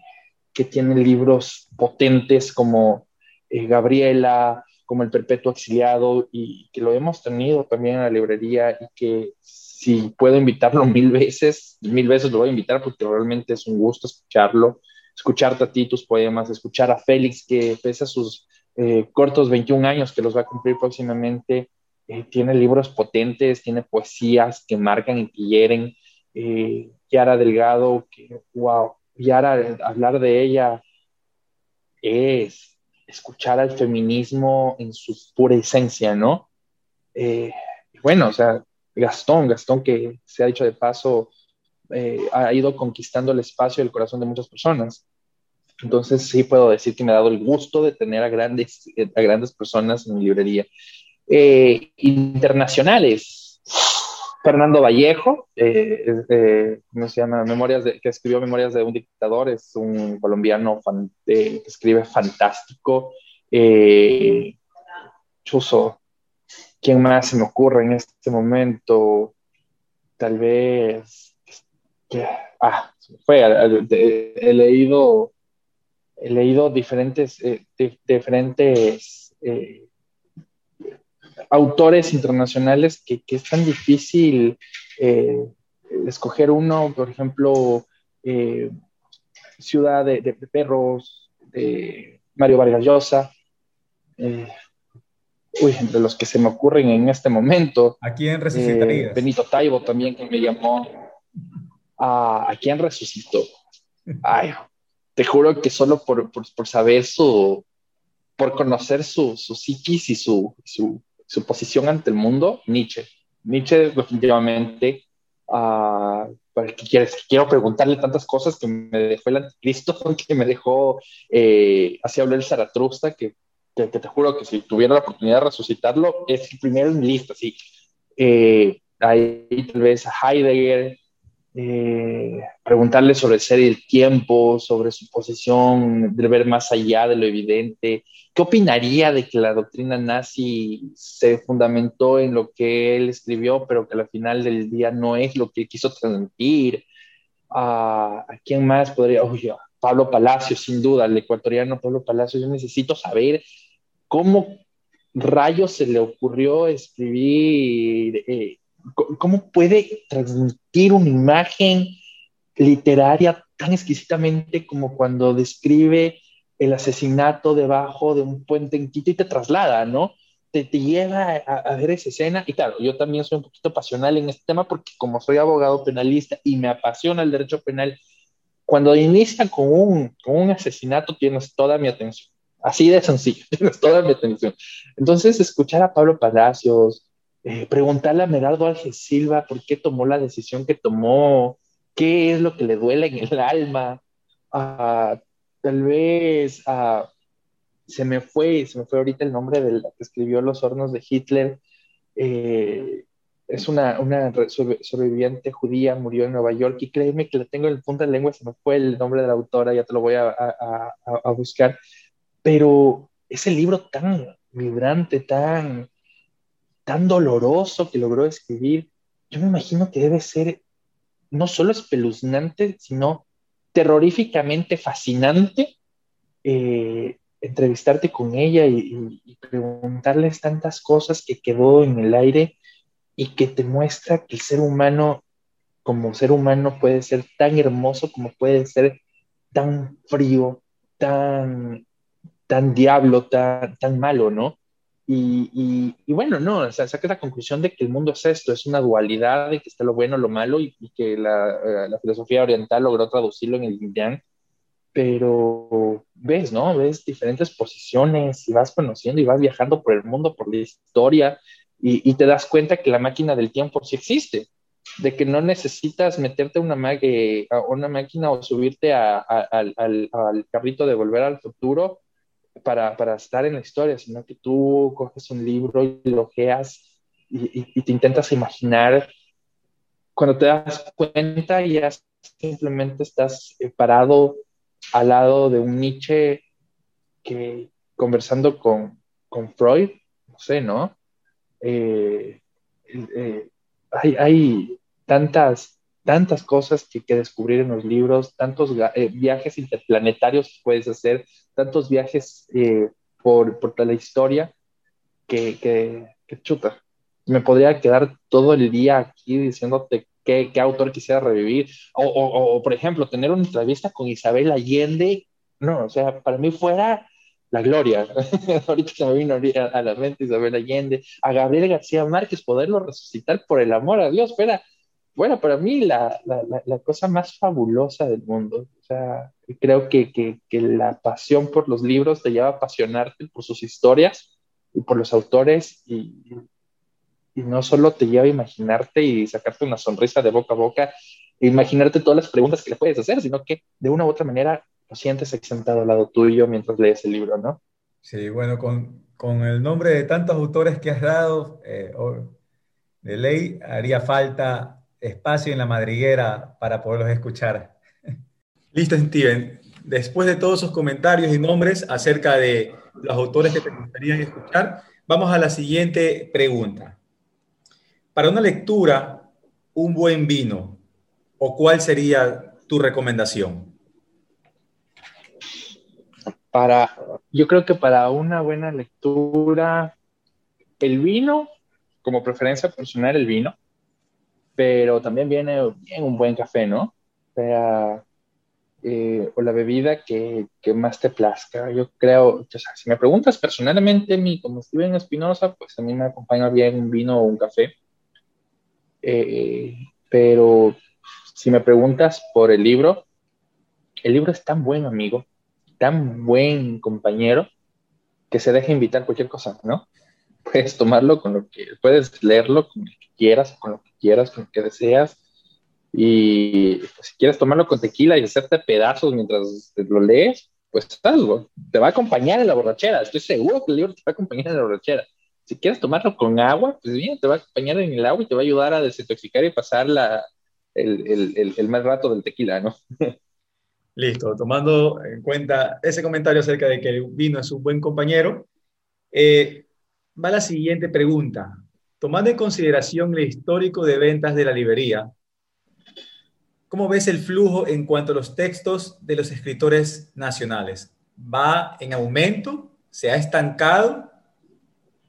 que tiene libros potentes como eh, Gabriela, como El Perpetuo Exiliado, y que lo hemos tenido también en la librería y que si puedo invitarlo mil veces, mil veces lo voy a invitar porque realmente es un gusto escucharlo, escucharte a ti tus poemas, escuchar a Félix que pese a sus cortos 21 años que los va a cumplir próximamente, eh, tiene libros potentes, tiene poesías que marcan y que hieren. Eh, Yara Delgado, que wow, Yara, hablar de ella es, escuchar al feminismo en su pura esencia, ¿no? Eh, bueno, o sea, Gastón, Gastón que se ha dicho de paso, eh, ha ido conquistando el espacio y el corazón de muchas personas. Entonces sí puedo decir que me ha dado el gusto de tener a grandes, a grandes personas en mi librería. Eh, internacionales, Fernando Vallejo, eh, ¿cómo se llama? Memorias de, que escribió Memorias de un dictador, es un colombiano que escribe fantástico. Chuso, ¿quién más se me ocurre en este momento? Tal vez, ah, fue, he leído he leído diferentes, eh, diferentes eh, autores internacionales que, que, es tan difícil eh, escoger uno, por ejemplo, Ciudad de, de, Perros, de Mario Vargas Llosa. uy, entre los que se me ocurren en este momento. ¿A quién resucitarías? Benito Taibo también, que me llamó. ¿A, ¿A quién resucitó? Ay, te juro que solo por, por, saber su, por conocer su, su psiquis y su, su, su, posición ante el mundo, Nietzsche. Nietzsche definitivamente, uh, ¿para qué quieres? Quiero preguntarle tantas cosas que me dejó el anticristo, que me dejó, eh, así habló el Zaratustra, que, que, te juro que si tuviera la oportunidad de resucitarlo, es el primero en mi lista, sí. Eh, ahí tal vez a Heidegger, eh, preguntarle sobre ser el tiempo, sobre su posición, de ver más allá de lo evidente. ¿Qué opinaría de que la doctrina nazi se fundamentó en lo que él escribió, pero que al final del día no es lo que quiso transmitir? ¿A quién más podría? Oye, Pablo Palacio, sin duda, el ecuatoriano Pablo Palacio. Yo necesito saber cómo rayos se le ocurrió escribir eh, cómo puede transmitir una imagen literaria tan exquisitamente como cuando describe el asesinato debajo de un puente en Quito y te traslada, ¿no? Te, te lleva a, ver esa escena. Y claro, yo también soy un poquito pasional en este tema porque como soy abogado penalista y me apasiona el derecho penal, cuando inicia con un, con un asesinato tienes toda mi atención. Así de sencillo, tienes toda mi atención. Entonces, escuchar a Pablo Palacios, eh, preguntarle a Meraldo Alge Silva por qué tomó la decisión que tomó, qué es lo que le duele en el alma. Ah, tal vez ah, se me fue, se me fue ahorita el nombre del que escribió Los hornos de Hitler. Eh, es una, una, sobreviviente judía, murió en Nueva York y créeme que la tengo en el punto de lengua, se me fue el nombre de la autora, ya te lo voy a, a, a buscar, pero ese libro tan vibrante, tan, tan doloroso que logró escribir, yo me imagino que debe ser no solo espeluznante, sino terroríficamente fascinante eh, entrevistarte con ella y, preguntarles tantas cosas que quedó en el aire y que te muestra que el ser humano como ser humano puede ser tan hermoso como puede ser tan frío, tan, tan diablo, tan, tan malo, ¿no? Y, y, bueno, no, o sea, saca la conclusión de que el mundo es esto, es una dualidad de que está lo bueno, lo malo, y, que la, eh, la, filosofía oriental logró traducirlo en el yin pero ves, ¿no? Ves diferentes posiciones y vas conociendo y vas viajando por el mundo, por la historia, y, y te das cuenta que la máquina del tiempo sí existe, de que no necesitas meterte una, a una máquina o subirte a, al, al carrito de volver al futuro para, para, estar en la historia, sino que tú coges un libro y lo ojeas y, te intentas imaginar. Cuando te das cuenta, ya simplemente estás eh, parado al lado de un Nietzsche que conversando con, con Freud, no sé, ¿no? Eh, eh, hay, hay, tantas, tantas cosas que, que, descubrir en los libros, tantos viajes interplanetarios que puedes hacer, tantos viajes eh, por, por, la historia que, que, chuta. Me podría quedar todo el día aquí diciéndote qué, qué autor quisiera revivir. O, o, por ejemplo, tener una entrevista con Isabel Allende. No, o sea, para mí fuera la gloria. Ahorita se me vino a la mente Isabel Allende, a Gabriel García Márquez, poderlo resucitar por el amor a Dios. Fuera, bueno, para mí la, la, cosa más fabulosa del mundo. O sea, creo que, que, que, la pasión por los libros te lleva a apasionarte por sus historias y por los autores y, y no solo te lleva a imaginarte y sacarte una sonrisa de boca a boca, e imaginarte todas las preguntas que le puedes hacer, sino que de una u otra manera lo sientes sentado al lado tuyo mientras lees el libro, ¿no? Sí, bueno, con, con el nombre de tantos autores que has dado, eh, de ley haría falta espacio en la madriguera para poderlos escuchar. Listo, Steven. Después de todos esos comentarios y nombres acerca de los autores que te gustaría escuchar, vamos a la siguiente pregunta. Para una lectura, un buen vino, ¿o cuál sería tu recomendación? Para, yo creo que para una buena lectura, el vino, como preferencia personal, el vino, pero también viene bien un buen café, ¿no? Sea, eh, o la bebida que, más te plazca. Yo creo, o sea, si me preguntas personalmente, mi, como Steven Espinosa, pues a mí me acompaña bien un vino o un café. Eh, pero si me preguntas por el libro, el libro es tan buen amigo, tan buen compañero, que se deja invitar cualquier cosa, ¿no? Puedes tomarlo con lo que, puedes leerlo con lo que quieras, con lo que quieras, con lo que deseas. Y pues, si quieres tomarlo con tequila y hacerte pedazos mientras lo lees, pues algo. Te va a acompañar en la borrachera. Estoy seguro que el libro te va a acompañar en la borrachera. Si quieres tomarlo con agua, pues bien, te va a acompañar en el agua y te va a ayudar a desintoxicar y pasar la, el, el, el, mal rato del tequila, ¿no? Listo, tomando en cuenta ese comentario acerca de que el vino es un buen compañero, eh, va la siguiente pregunta. Tomando en consideración el histórico de ventas de la librería, ¿cómo ves el flujo en cuanto a los textos de los escritores nacionales? ¿Va en aumento? ¿Se ha estancado?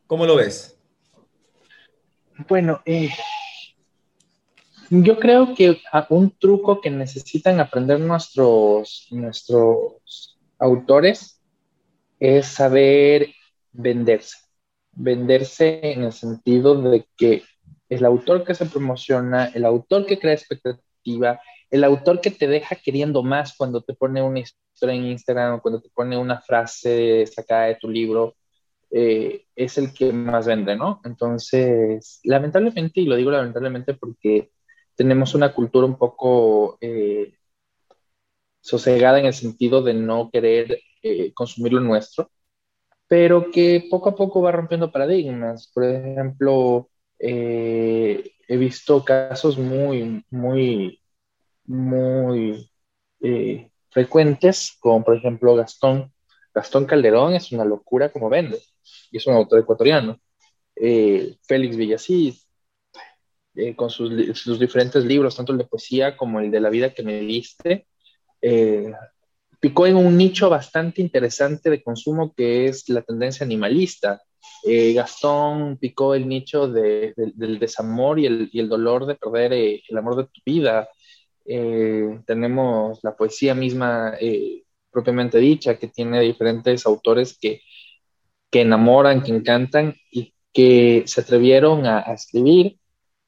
¿Cómo lo ves? Bueno, eh, yo creo que un truco que necesitan aprender nuestros, nuestros autores es saber venderse. Venderse en el sentido de que el autor que se promociona, el autor que crea expectativa, el autor que te deja queriendo más cuando te pone una historia en Instagram, cuando te pone una frase sacada de tu libro, eh, es el que más vende, ¿no? Entonces, lamentablemente, y lo digo lamentablemente porque tenemos una cultura un poco eh, sosegada en el sentido de no querer eh, consumir lo nuestro, pero que poco a poco va rompiendo paradigmas. Por ejemplo, eh, he visto casos muy, muy, muy frecuentes, como por ejemplo Gastón. Gastón Calderón es una locura como vende, y es un autor ecuatoriano. Félix Villasís eh, con sus, diferentes libros, tanto el de poesía como el de la vida que me diste, eh, picó en un nicho bastante interesante de consumo que es la tendencia animalista. Eh, Gastón picó el nicho del desamor y el, dolor de perder el amor de tu vida. tenemos la poesía misma propiamente dicha, que tiene diferentes autores que, que enamoran, que encantan y que se atrevieron a escribir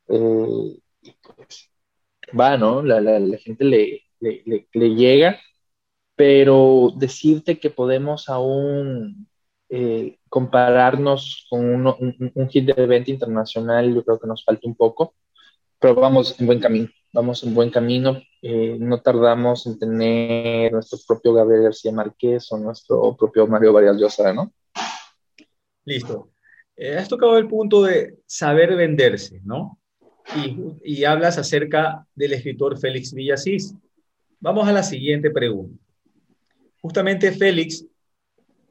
eh, pues, va, ¿no? La, gente le, llega, pero decirte que podemos aún eh, compararnos con un, un, hit de evento internacional, yo creo que nos falta un poco, pero vamos en buen camino, vamos en buen camino, eh, no tardamos en tener nuestro propio Gabriel García Márquez o nuestro propio Mario Varias Llosa, ¿no? Listo. has tocado el punto de saber venderse, ¿no? y, hablas acerca del escritor Félix Villasís. Vamos a la siguiente pregunta. Justamente Félix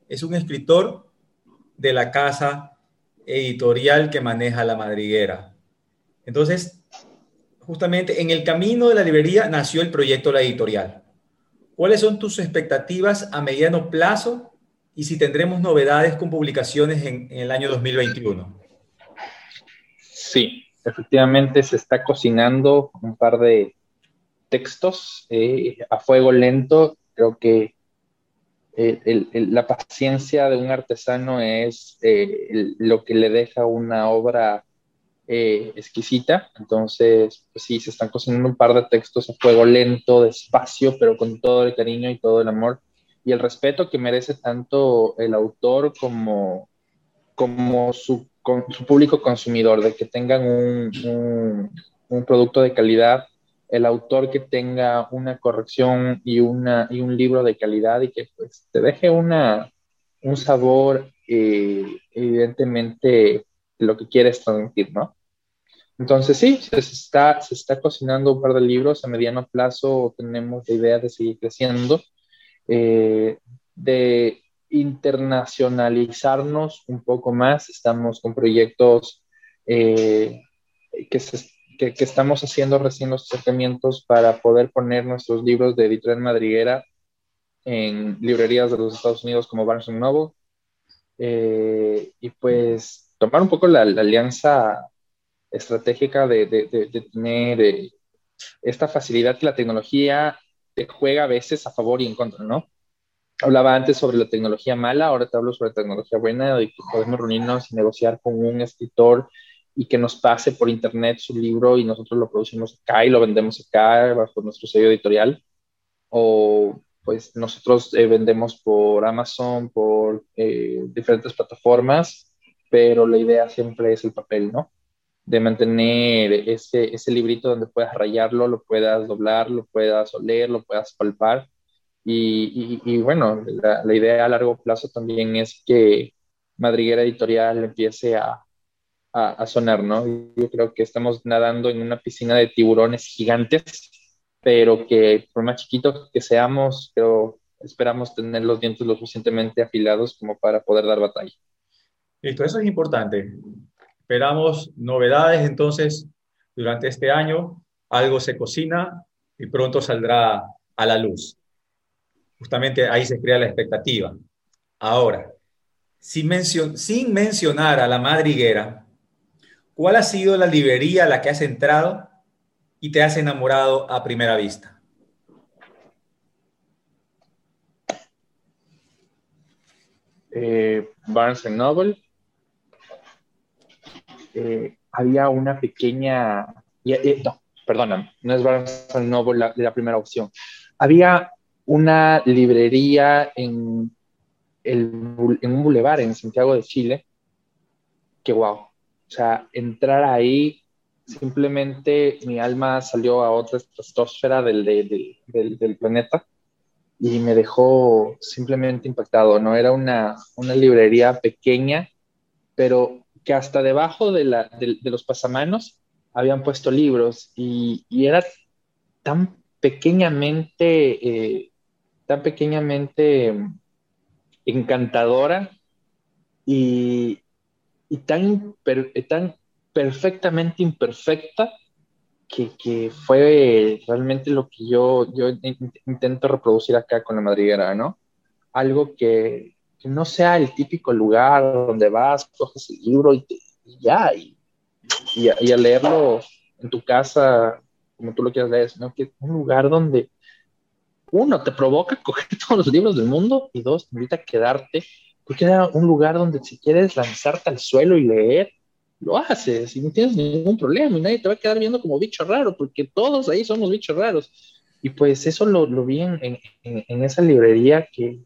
es un escritor de la casa editorial que maneja la madriguera. Entonces, justamente en el camino de la librería nació el proyecto La Editorial. ¿Cuáles son tus expectativas a mediano plazo y si tendremos novedades con publicaciones en, el año 2021? Sí, efectivamente se está cocinando un par de textos eh, a fuego lento. Creo que eh, la paciencia de un artesano es eh, lo que le deja una obra eh, exquisita. Entonces, pues sí, se están cocinando un par de textos a fuego lento, despacio, pero con todo el cariño y todo el amor y el respeto que merece tanto el autor como, como su, su público consumidor, de que tengan un, un, producto de calidad, el autor que tenga una corrección y, una, y un libro de calidad y que te deje una, un sabor eh, evidentemente lo que quieres transmitir, ¿no? Entonces sí, se está, se está cocinando un par de libros a mediano plazo, tenemos la idea de seguir creciendo, eh, de internacionalizarnos un poco más, estamos con proyectos eh, que, que, estamos haciendo recién los acercamientos para poder poner nuestros libros de editorial madriguera en librerías de los Estados Unidos como Barnes Noble, eh, y pues tomar un poco la, alianza estratégica de, de, tener eh, esta facilidad que la tecnología te juega a veces a favor y en contra, ¿no? Hablaba antes sobre la tecnología mala, ahora te hablo sobre la tecnología buena y que podemos reunirnos y negociar con un escritor y que nos pase por internet su libro y nosotros lo producimos acá y lo vendemos acá bajo nuestro sello editorial. O pues nosotros eh, vendemos por Amazon, por eh, diferentes plataformas, pero la idea siempre es el papel, ¿no? De mantener ese, ese librito donde puedas rayarlo, lo puedas doblar, lo puedas oler, lo puedas palpar. Y, y, bueno, la, idea a largo plazo también es que Madriguera Editorial empiece a, a sonar, ¿no? Yo creo que estamos nadando en una piscina de tiburones gigantes pero que por más chiquitos que seamos, pero esperamos tener los dientes lo suficientemente afilados como para poder dar batalla. Listo, eso es importante. Esperamos novedades entonces durante este año. Algo se cocina y pronto saldrá a la luz. Justamente ahí se crea la expectativa. Ahora, sin, sin mencionar a la madriguera, ¿cuál ha sido la librería a la que has entrado y te has enamorado a primera vista? Eh, Barnes Noble. Eh, había una pequeña. no, perdona, no es Barnes Noble la, la primera opción. Había una librería en, el, en un bulevar en Santiago de Chile que, wow. O sea, entrar ahí simplemente mi alma salió a otra estratosfera del, del, del, planeta y me dejó simplemente impactado, ¿no? Era una, una librería pequeña, pero que hasta debajo de, la, de, los pasamanos habían puesto libros y, y era tan pequeñamente, eh, tan pequeñamente encantadora y, y tan, tan perfectamente imperfecta, que, que, fue realmente lo que yo, yo intento reproducir acá con la madriguera, ¿no? Algo que, no sea el típico lugar donde vas, coges el libro y, ya, y, y, a, leerlo en tu casa, como tú lo quieras leer, sino que un lugar donde, uno, te provoca coger todos los libros del mundo y dos, te invita a quedarte, porque era un lugar donde si quieres lanzarte al suelo y leer, lo haces y no tienes ningún problema y nadie te va a quedar viendo como bicho raro, porque todos ahí somos bichos raros. Y pues eso lo, lo vi en, en, esa librería que,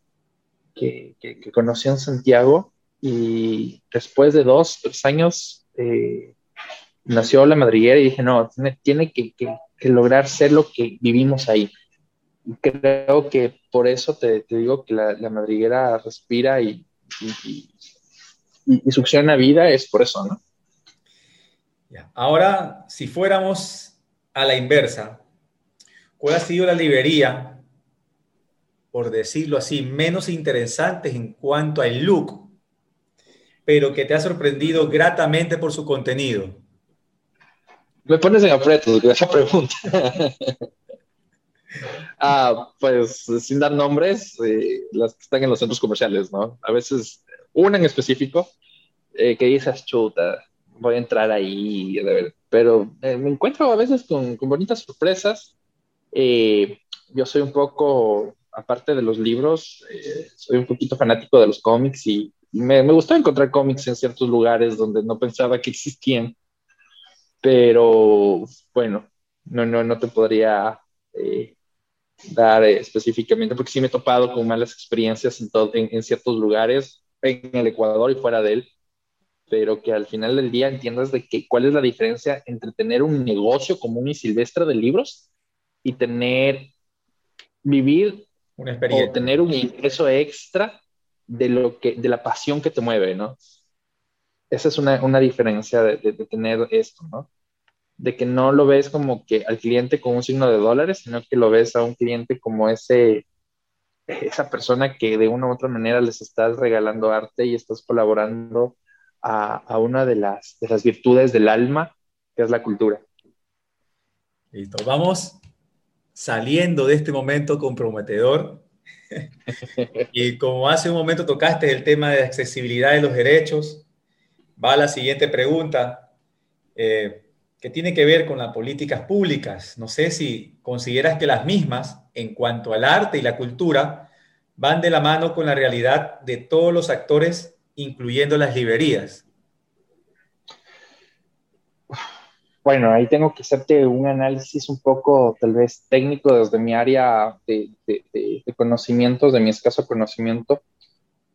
que, que, conocí en Santiago y después de dos, tres años eh, nació la madriguera y dije, no, tiene, tiene que, que, lograr ser lo que vivimos ahí. Creo que por eso te, te digo que la, la madriguera respira y, y, y, y succiona vida, es por eso, ¿no? Ahora, si fuéramos a la inversa, ¿cuál ha sido la librería, por decirlo así, menos interesante en cuanto al look, pero que te ha sorprendido gratamente por su contenido? Me pones en aprieto con esa pregunta. ah, pues sin dar nombres, eh, las que están en los centros comerciales, ¿no? A veces una en específico eh, que dices, chuta, voy a entrar ahí, pero eh, me encuentro a veces con, con bonitas sorpresas. Eh, yo soy un poco, aparte de los libros, eh, soy un poquito fanático de los cómics y me, me gustó encontrar cómics en ciertos lugares donde no pensaba que existían. pero bueno, no, no, no te podría eh, dar específicamente, porque sí me he topado con malas experiencias en, en, en, ciertos lugares, en el Ecuador y fuera de él, pero que al final del día entiendas de que cuál es la diferencia entre tener un negocio común y silvestre de libros y tener, vivir Una experiencia. o tener un ingreso extra de, lo que, de la pasión que te mueve, ¿no? Esa es una, una diferencia de, de, de, tener esto, ¿no? De que no lo ves como que al cliente con un signo de dólares, sino que lo ves a un cliente como ese, esa persona que de una u otra manera les estás regalando arte y estás colaborando a, a una de las, de las virtudes del alma, que es la cultura. Listo, vamos saliendo de este momento comprometedor. y como hace un momento tocaste el tema de accesibilidad de los derechos, va la siguiente pregunta, eh, que tiene que ver con las políticas públicas. No sé si consideras que las mismas, en cuanto al arte y la cultura, van de la mano con la realidad de todos los actores, incluyendo las librerías. Bueno, ahí tengo que hacerte un análisis un poco tal vez técnico desde mi área de, conocimientos, de mi escaso conocimiento.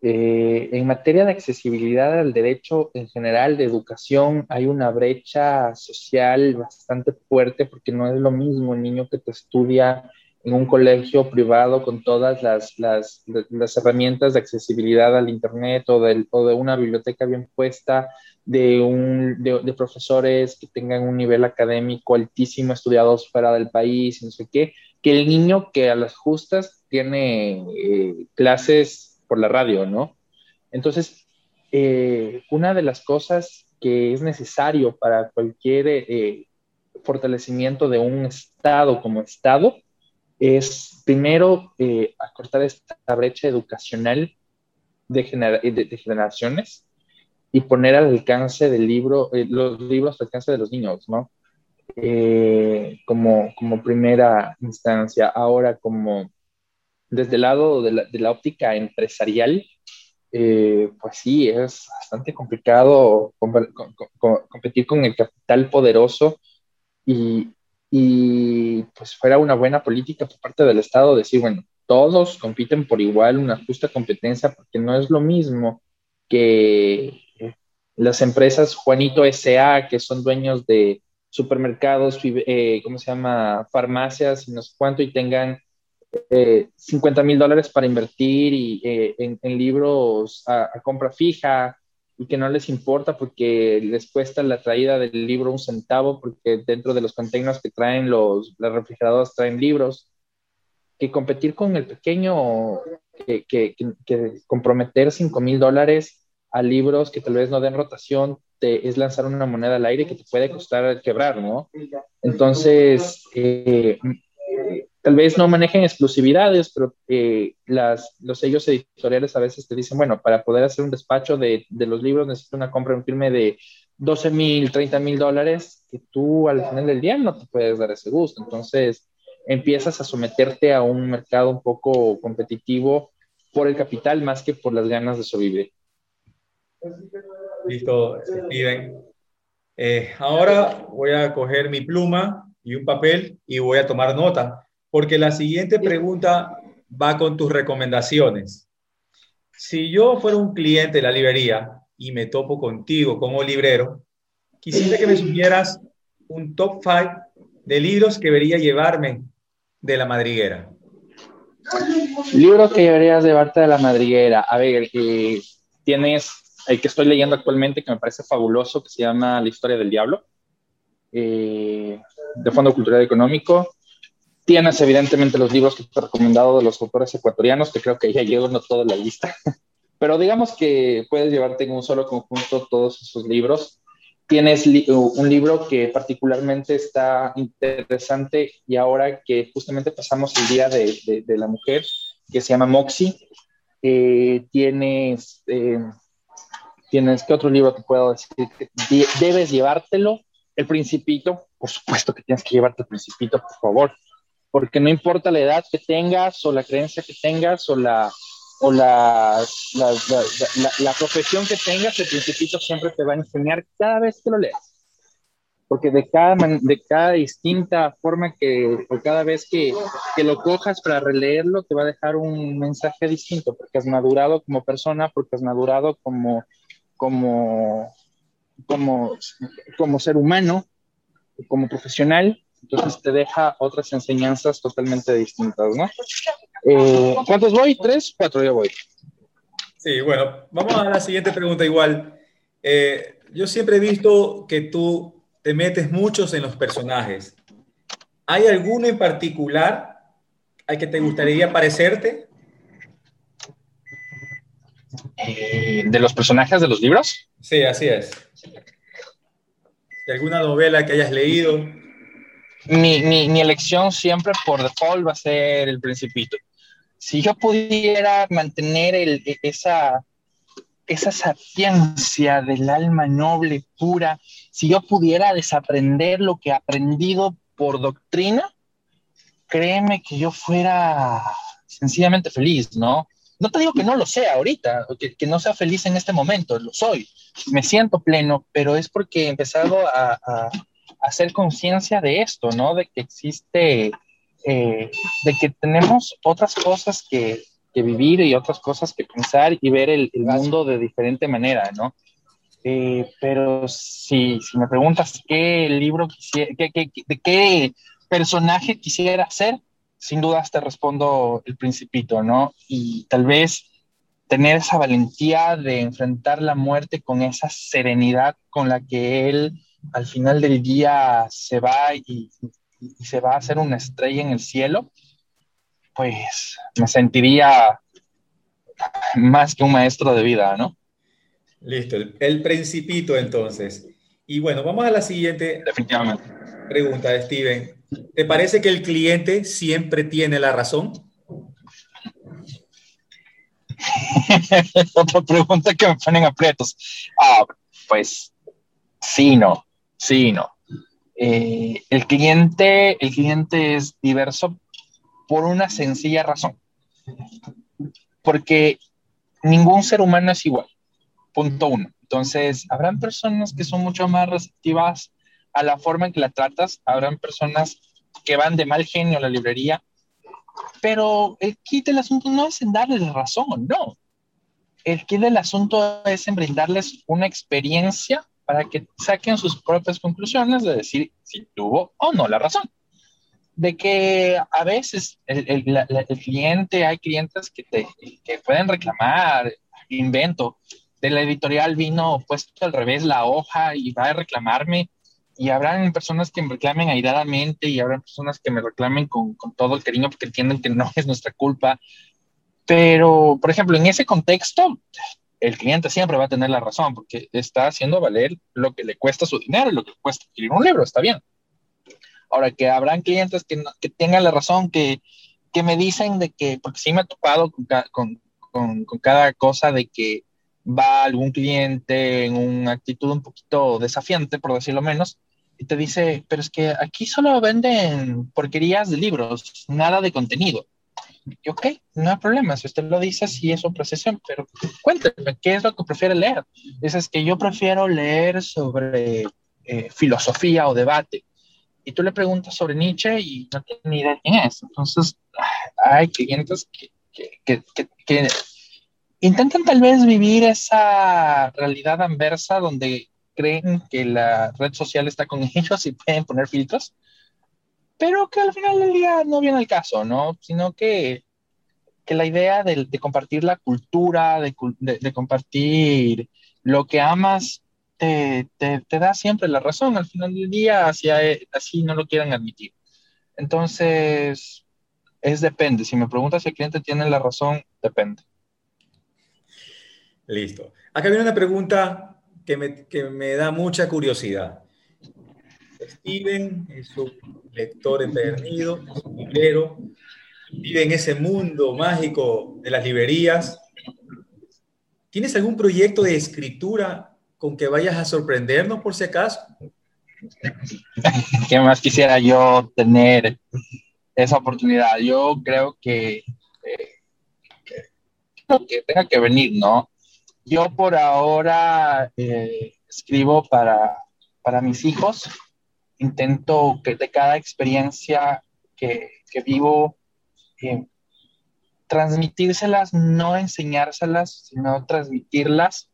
Eh, en materia de accesibilidad al derecho en general de educación, hay una brecha social bastante fuerte porque no es lo mismo el niño que te estudia en un colegio privado con todas las, las, las herramientas de accesibilidad al Internet o, del, o de una biblioteca bien puesta, de, un, de, de, profesores que tengan un nivel académico altísimo, estudiados fuera del país, no sé qué, que el niño que a las justas tiene eh, clases por la radio, ¿no? Entonces, eh, una de las cosas que es necesario para cualquier eh, fortalecimiento de un Estado como Estado es primero eh, acortar esta brecha educacional de, gener de, de, generaciones y poner al alcance del libro, eh, los libros al alcance de los niños, ¿no? Eh, como, como primera instancia. Ahora, como desde el lado de la, de la óptica empresarial, eh, pues sí, es bastante complicado com com com competir con el capital poderoso y, y pues fuera una buena política por parte del Estado decir, bueno, todos compiten por igual, una justa competencia, porque no es lo mismo que las empresas Juanito S.A., que son dueños de supermercados, eh, ¿cómo se llama? Farmacias y no sé cuánto, y tengan eh, 50 mil dólares para invertir y, eh, en, libros a, compra fija y que no les importa porque les cuesta la traída del libro un centavo porque dentro de los containers que traen los, las refrigeradoras traen libros, que competir con el pequeño, que, que, que comprometer 5 mil dólares a libros que tal vez no den rotación te, es lanzar una moneda al aire que te puede costar quebrar, ¿no? Entonces, eh, tal vez no manejen exclusividades, pero eh, las, los sellos editoriales a veces te dicen, bueno, para poder hacer un despacho de, de los libros necesito una compra, un firme de 12 mil, 30 mil dólares, que tú al final del día no te puedes dar ese gusto. Entonces, empiezas a someterte a un mercado un poco competitivo por el capital más que por las ganas de sobrevivir. Listo, Steven. Eh, ahora voy a coger mi pluma y un papel y voy a tomar nota, porque la siguiente pregunta va con tus recomendaciones. Si yo fuera un cliente de la librería y me topo contigo como librero, quisiera que me sugieras un top 5 de libros que debería llevarme de la madriguera. Libros que deberías llevarte de la madriguera. A ver, eh, tienes el que estoy leyendo actualmente, que me parece fabuloso, que se llama La historia del diablo, eh, de Fondo Cultural Económico. Tienes evidentemente los libros que te he recomendado de los autores ecuatorianos, que creo que ya llevo no toda la lista, pero digamos que puedes llevarte en un solo conjunto todos esos libros. Tienes un libro que particularmente está interesante y ahora que justamente pasamos el Día de, de, de la Mujer, que se llama Moxie, eh, tienes eh, tienes, ¿qué otro libro te puedo decir? Debes llevártelo, El Principito, por supuesto que tienes que llevarte El Principito, por favor, porque no importa la edad que tengas o la creencia que tengas o la, o la, la, la, la profesión que tengas, El Principito siempre te va a enseñar cada vez que lo leas. porque de cada, de cada distinta forma que, o cada vez que, que, lo cojas para releerlo, te va a dejar un mensaje distinto, porque has madurado como persona, porque has madurado como, como, como, como ser humano, como profesional, entonces te deja otras enseñanzas totalmente distintas, ¿no? Eh, ¿Cuántos voy? ¿Tres? ¿Cuatro? Ya voy. Sí, bueno, vamos a la siguiente pregunta igual. Eh, yo siempre he visto que tú te metes muchos en los personajes. ¿Hay alguno en particular al que te gustaría parecerte? Eh, ¿De los personajes de los libros? Sí, así es. ¿De alguna novela que hayas leído? Mi, mi, elección siempre por default va a ser El Principito. Si yo pudiera mantener el, e, esa, esa sapiencia del alma noble, pura, si yo pudiera desaprender lo que he aprendido por doctrina, créeme que yo fuera sencillamente feliz, ¿no? No te digo que no lo sea ahorita, que, que no sea feliz en este momento, lo soy, me siento pleno, pero es porque he empezado a, hacer conciencia de esto, ¿no? De que existe, eh, de que tenemos otras cosas que, vivir y otras cosas que pensar y ver el, mundo de diferente manera, ¿no? Eh, pero si, si, me preguntas qué libro quisiera, de qué personaje quisiera ser, sin dudas te respondo El Principito, ¿no? Y tal vez tener esa valentía de enfrentar la muerte con esa serenidad con la que él al final del día se va y, y se va a hacer una estrella en el cielo, pues me sentiría más que un maestro de vida, ¿no? Listo, el, principito entonces. Y bueno, vamos a la siguiente Definitivamente. pregunta, Steven. ¿Te parece que el cliente siempre tiene la razón? Otra pregunta que me ponen aprietos. Ah, pues sí, no, sí, no. Eh, el, cliente, el cliente es diverso por una sencilla razón. Porque ningún ser humano es igual. Punto uno. Entonces, habrán personas que son mucho más receptivas a la forma en que la tratas, habrán personas que van de mal genio a la librería, pero el kit del asunto no es en darles razón, no. El kit del asunto es en brindarles una experiencia para que saquen sus propias conclusiones de decir si tuvo o no la razón. De que a veces el, el, cliente, hay clientes que, te, que pueden reclamar, invento, de la editorial vino puesto al revés la hoja y va a reclamarme. Y habrán personas que me reclamen airadamente y habrán personas que me reclamen con, con, todo el cariño porque entienden que no es nuestra culpa. Pero, por ejemplo, en ese contexto, el cliente siempre va a tener la razón porque está haciendo valer lo que le cuesta su dinero, lo que cuesta adquirir un libro, está bien. Ahora que habrán clientes que, tengan la razón, que, que, me dicen de que, porque sí me he topado con, con, con, con, cada cosa de que va algún cliente en una actitud un poquito desafiante, por decirlo menos, y te dice, pero es que aquí solo venden porquerías de libros, nada de contenido. Y ok, no hay problema, si usted lo dice, sí es su procesión, pero cuénteme, ¿qué es lo que prefiere leer? Dices que yo prefiero leer sobre eh, filosofía o debate y tú le preguntas sobre Nietzsche y no tiene ni idea de quién es. Entonces, hay clientes que, que, intentan tal vez vivir esa realidad anversa donde creen que la red social está con ellos y pueden poner filtros, pero que al final del día no viene el caso, ¿no? Sino que, que la idea de, de compartir la cultura, de, de, de compartir lo que amas te, te, te, da siempre la razón al final del día, así, así no lo quieran admitir. Entonces, es depende. Si me preguntas si el cliente tiene la razón, depende. Listo. Acá viene una pregunta que me, que me da mucha curiosidad. Steven es un lector empedernido, es un librero, vive en ese mundo mágico de las librerías. ¿Tienes algún proyecto de escritura con que vayas a sorprendernos por si acaso. ¿Qué más quisiera yo tener esa oportunidad? Yo creo que, eh, que, tenga que venir, ¿no? Yo por ahora eh, escribo para, para mis hijos, intento que de cada experiencia que, vivo, eh, transmitírselas, no enseñárselas, sino transmitirlas,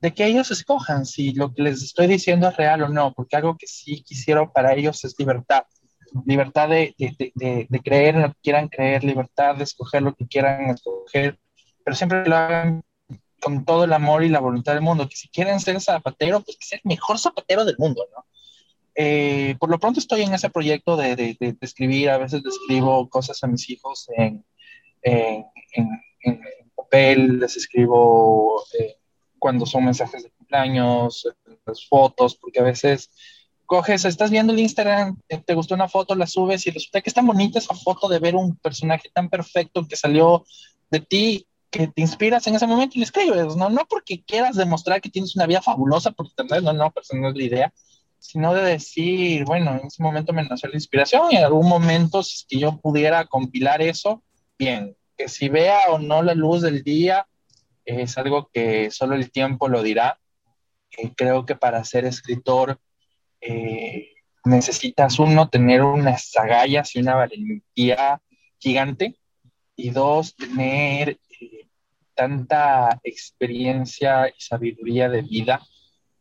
de que ellos escojan si lo que les estoy diciendo es real o no, porque algo que sí quisiera para ellos es libertad. Libertad de, de, de, de creer en lo que quieran creer, libertad de escoger lo que quieran escoger, pero siempre lo hagan con todo el amor y la voluntad del mundo, que si quieren ser zapatero, pues que sea el mejor zapatero del mundo, ¿no? Eh, por lo pronto estoy en ese proyecto de, escribir, a veces escribo cosas a mis hijos en, papel, les escribo eh, cuando son mensajes de cumpleaños, las fotos, porque a veces coges, estás viendo el Instagram, te gustó una foto, la subes y resulta que es tan bonita esa foto de ver un personaje tan perfecto que salió de ti que te inspiras en ese momento y le escribes, ¿no? No porque quieras demostrar que tienes una vida fabulosa por internet, no, no, pero no es la idea, sino de decir, bueno, en ese momento me nació la inspiración y en algún momento, si es que yo pudiera compilar eso, bien, que si vea o no la luz del día, es algo que solo el tiempo lo dirá. Eh, creo que para ser escritor eh, necesitas uno tener unas agallas y una valentía gigante y dos, tener tanta experiencia y sabiduría de vida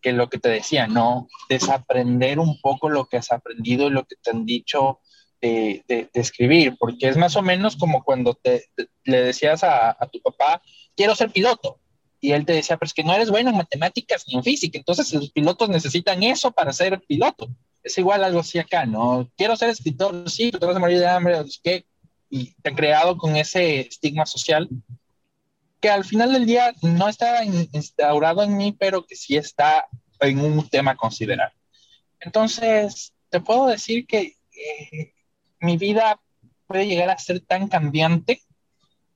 que lo que te decía, ¿no? Desaprender un poco lo que has aprendido y lo que te han dicho de, de, escribir, porque es más o menos como cuando te, te le decías a, a, tu papá, quiero ser piloto, y él te decía, pero es que no eres bueno en matemáticas ni en física, entonces los pilotos necesitan eso para ser piloto. Es igual algo así acá, ¿no? Quiero ser escritor, sí, pero te vas a morir de hambre, ¿qué? Y te han creado con ese estigma social que al final del día no está instaurado en mí, pero que sí está en un tema a considerar. Entonces, te puedo decir que eh, mi vida puede llegar a ser tan cambiante,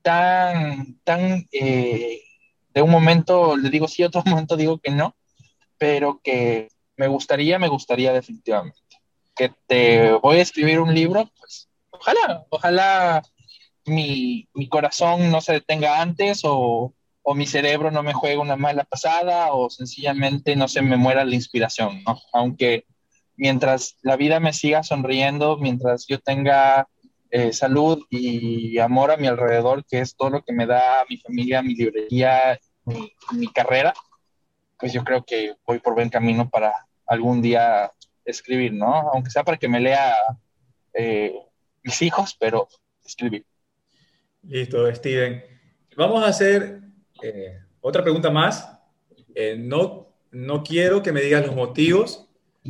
tan, tan, eh, de un momento le digo sí, otro momento digo que no, pero que me gustaría, me gustaría definitivamente. Que te voy a escribir un libro, pues ojalá, ojalá mi, mi corazón no se detenga antes o, o, mi cerebro no me juegue una mala pasada o sencillamente no se me muera la inspiración, ¿no? Aunque mientras la vida me siga sonriendo, mientras yo tenga eh, salud y amor a mi alrededor, que es todo lo que me da mi familia, mi librería, mi, mi carrera, pues yo creo que voy por buen camino para algún día escribir, ¿no? Aunque sea para que me lea eh, mis hijos, pero escribir. Listo, Steven. Vamos a hacer eh, otra pregunta más. Eh, no, no quiero que me digas los motivos,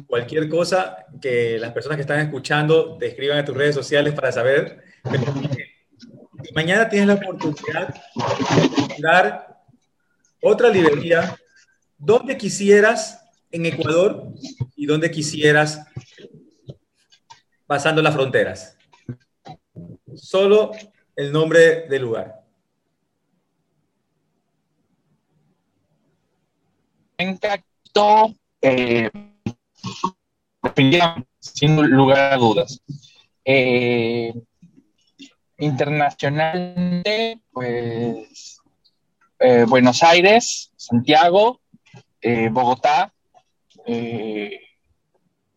cualquier cosa que las personas que están escuchando te escriban en tus redes sociales para saber. mañana tienes la oportunidad de dar otra librería donde quisieras en Ecuador y donde quisieras pasando las fronteras. Solo el nombre del lugar. Encantó, eh, sin lugar a dudas. Eh, internacionalmente, pues eh, Buenos Aires, Santiago, Bogotá,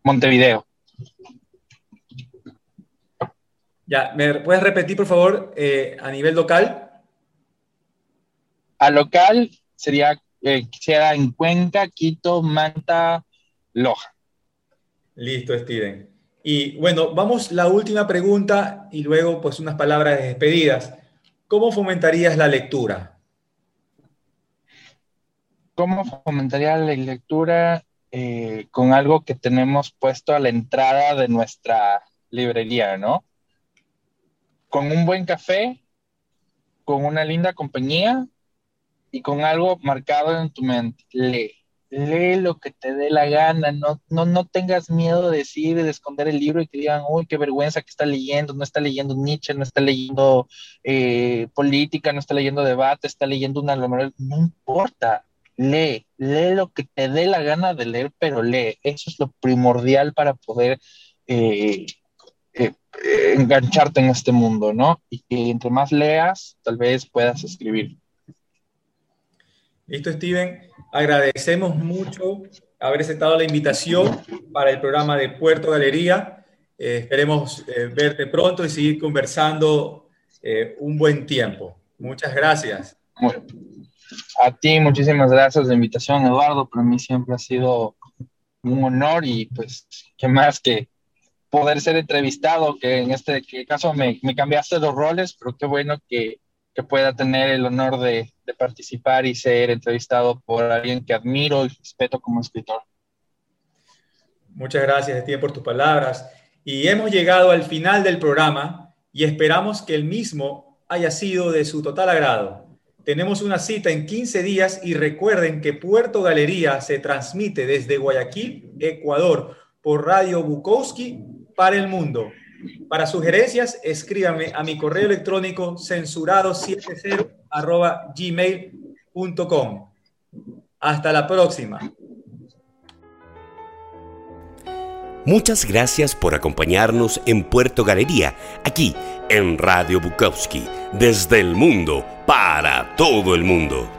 Montevideo. Ya, ¿me puedes repetir, por favor, eh, a nivel local? A local sería, eh, en Cuenca, Quito, Manta, Loja. Listo, Steven. Y bueno, vamos la última pregunta y luego pues unas palabras de despedidas. ¿Cómo fomentarías la lectura? ¿Cómo fomentaría la lectura eh, con algo que tenemos puesto a la entrada de nuestra librería, ¿no? Con un buen café, con una linda compañía y con algo marcado en tu mente. Lee, lee lo que te dé la gana, no, no, no tengas miedo de decir, de esconder el libro y que digan, uy, qué vergüenza que está leyendo, no está leyendo Nietzsche, no está leyendo eh, política, no está leyendo debate, está leyendo una... No importa, lee, lee lo que te dé la gana de leer, pero lee. Eso es lo primordial para poder eh, eh, engancharte en este mundo, ¿no? Y que entre más leas, tal vez puedas escribir. Listo, Steven. Agradecemos mucho haber aceptado la invitación para el programa de Puerto Galería. Eh, esperemos eh, verte pronto y seguir conversando eh, un buen tiempo. Muchas gracias. a ti, muchísimas gracias la invitación, Eduardo. Para mí siempre ha sido un honor y pues, qué más que poder ser entrevistado, que en este caso me, me cambiaste los roles, pero qué bueno que, que pueda tener el honor de, de, participar y ser entrevistado por alguien que admiro y respeto como escritor. Muchas gracias, Etienne, por tus palabras. Y hemos llegado al final del programa y esperamos que el mismo haya sido de su total agrado. Tenemos una cita en 15 días y recuerden que Puerto Galería se transmite desde Guayaquil, Ecuador, por Radio Bukowski para el mundo. Para sugerencias, escríbame a mi correo electrónico censurado70 gmail.com. Hasta la próxima. Muchas gracias por acompañarnos en Puerto Galería, aquí en Radio Bukowski, desde el mundo, para todo el mundo.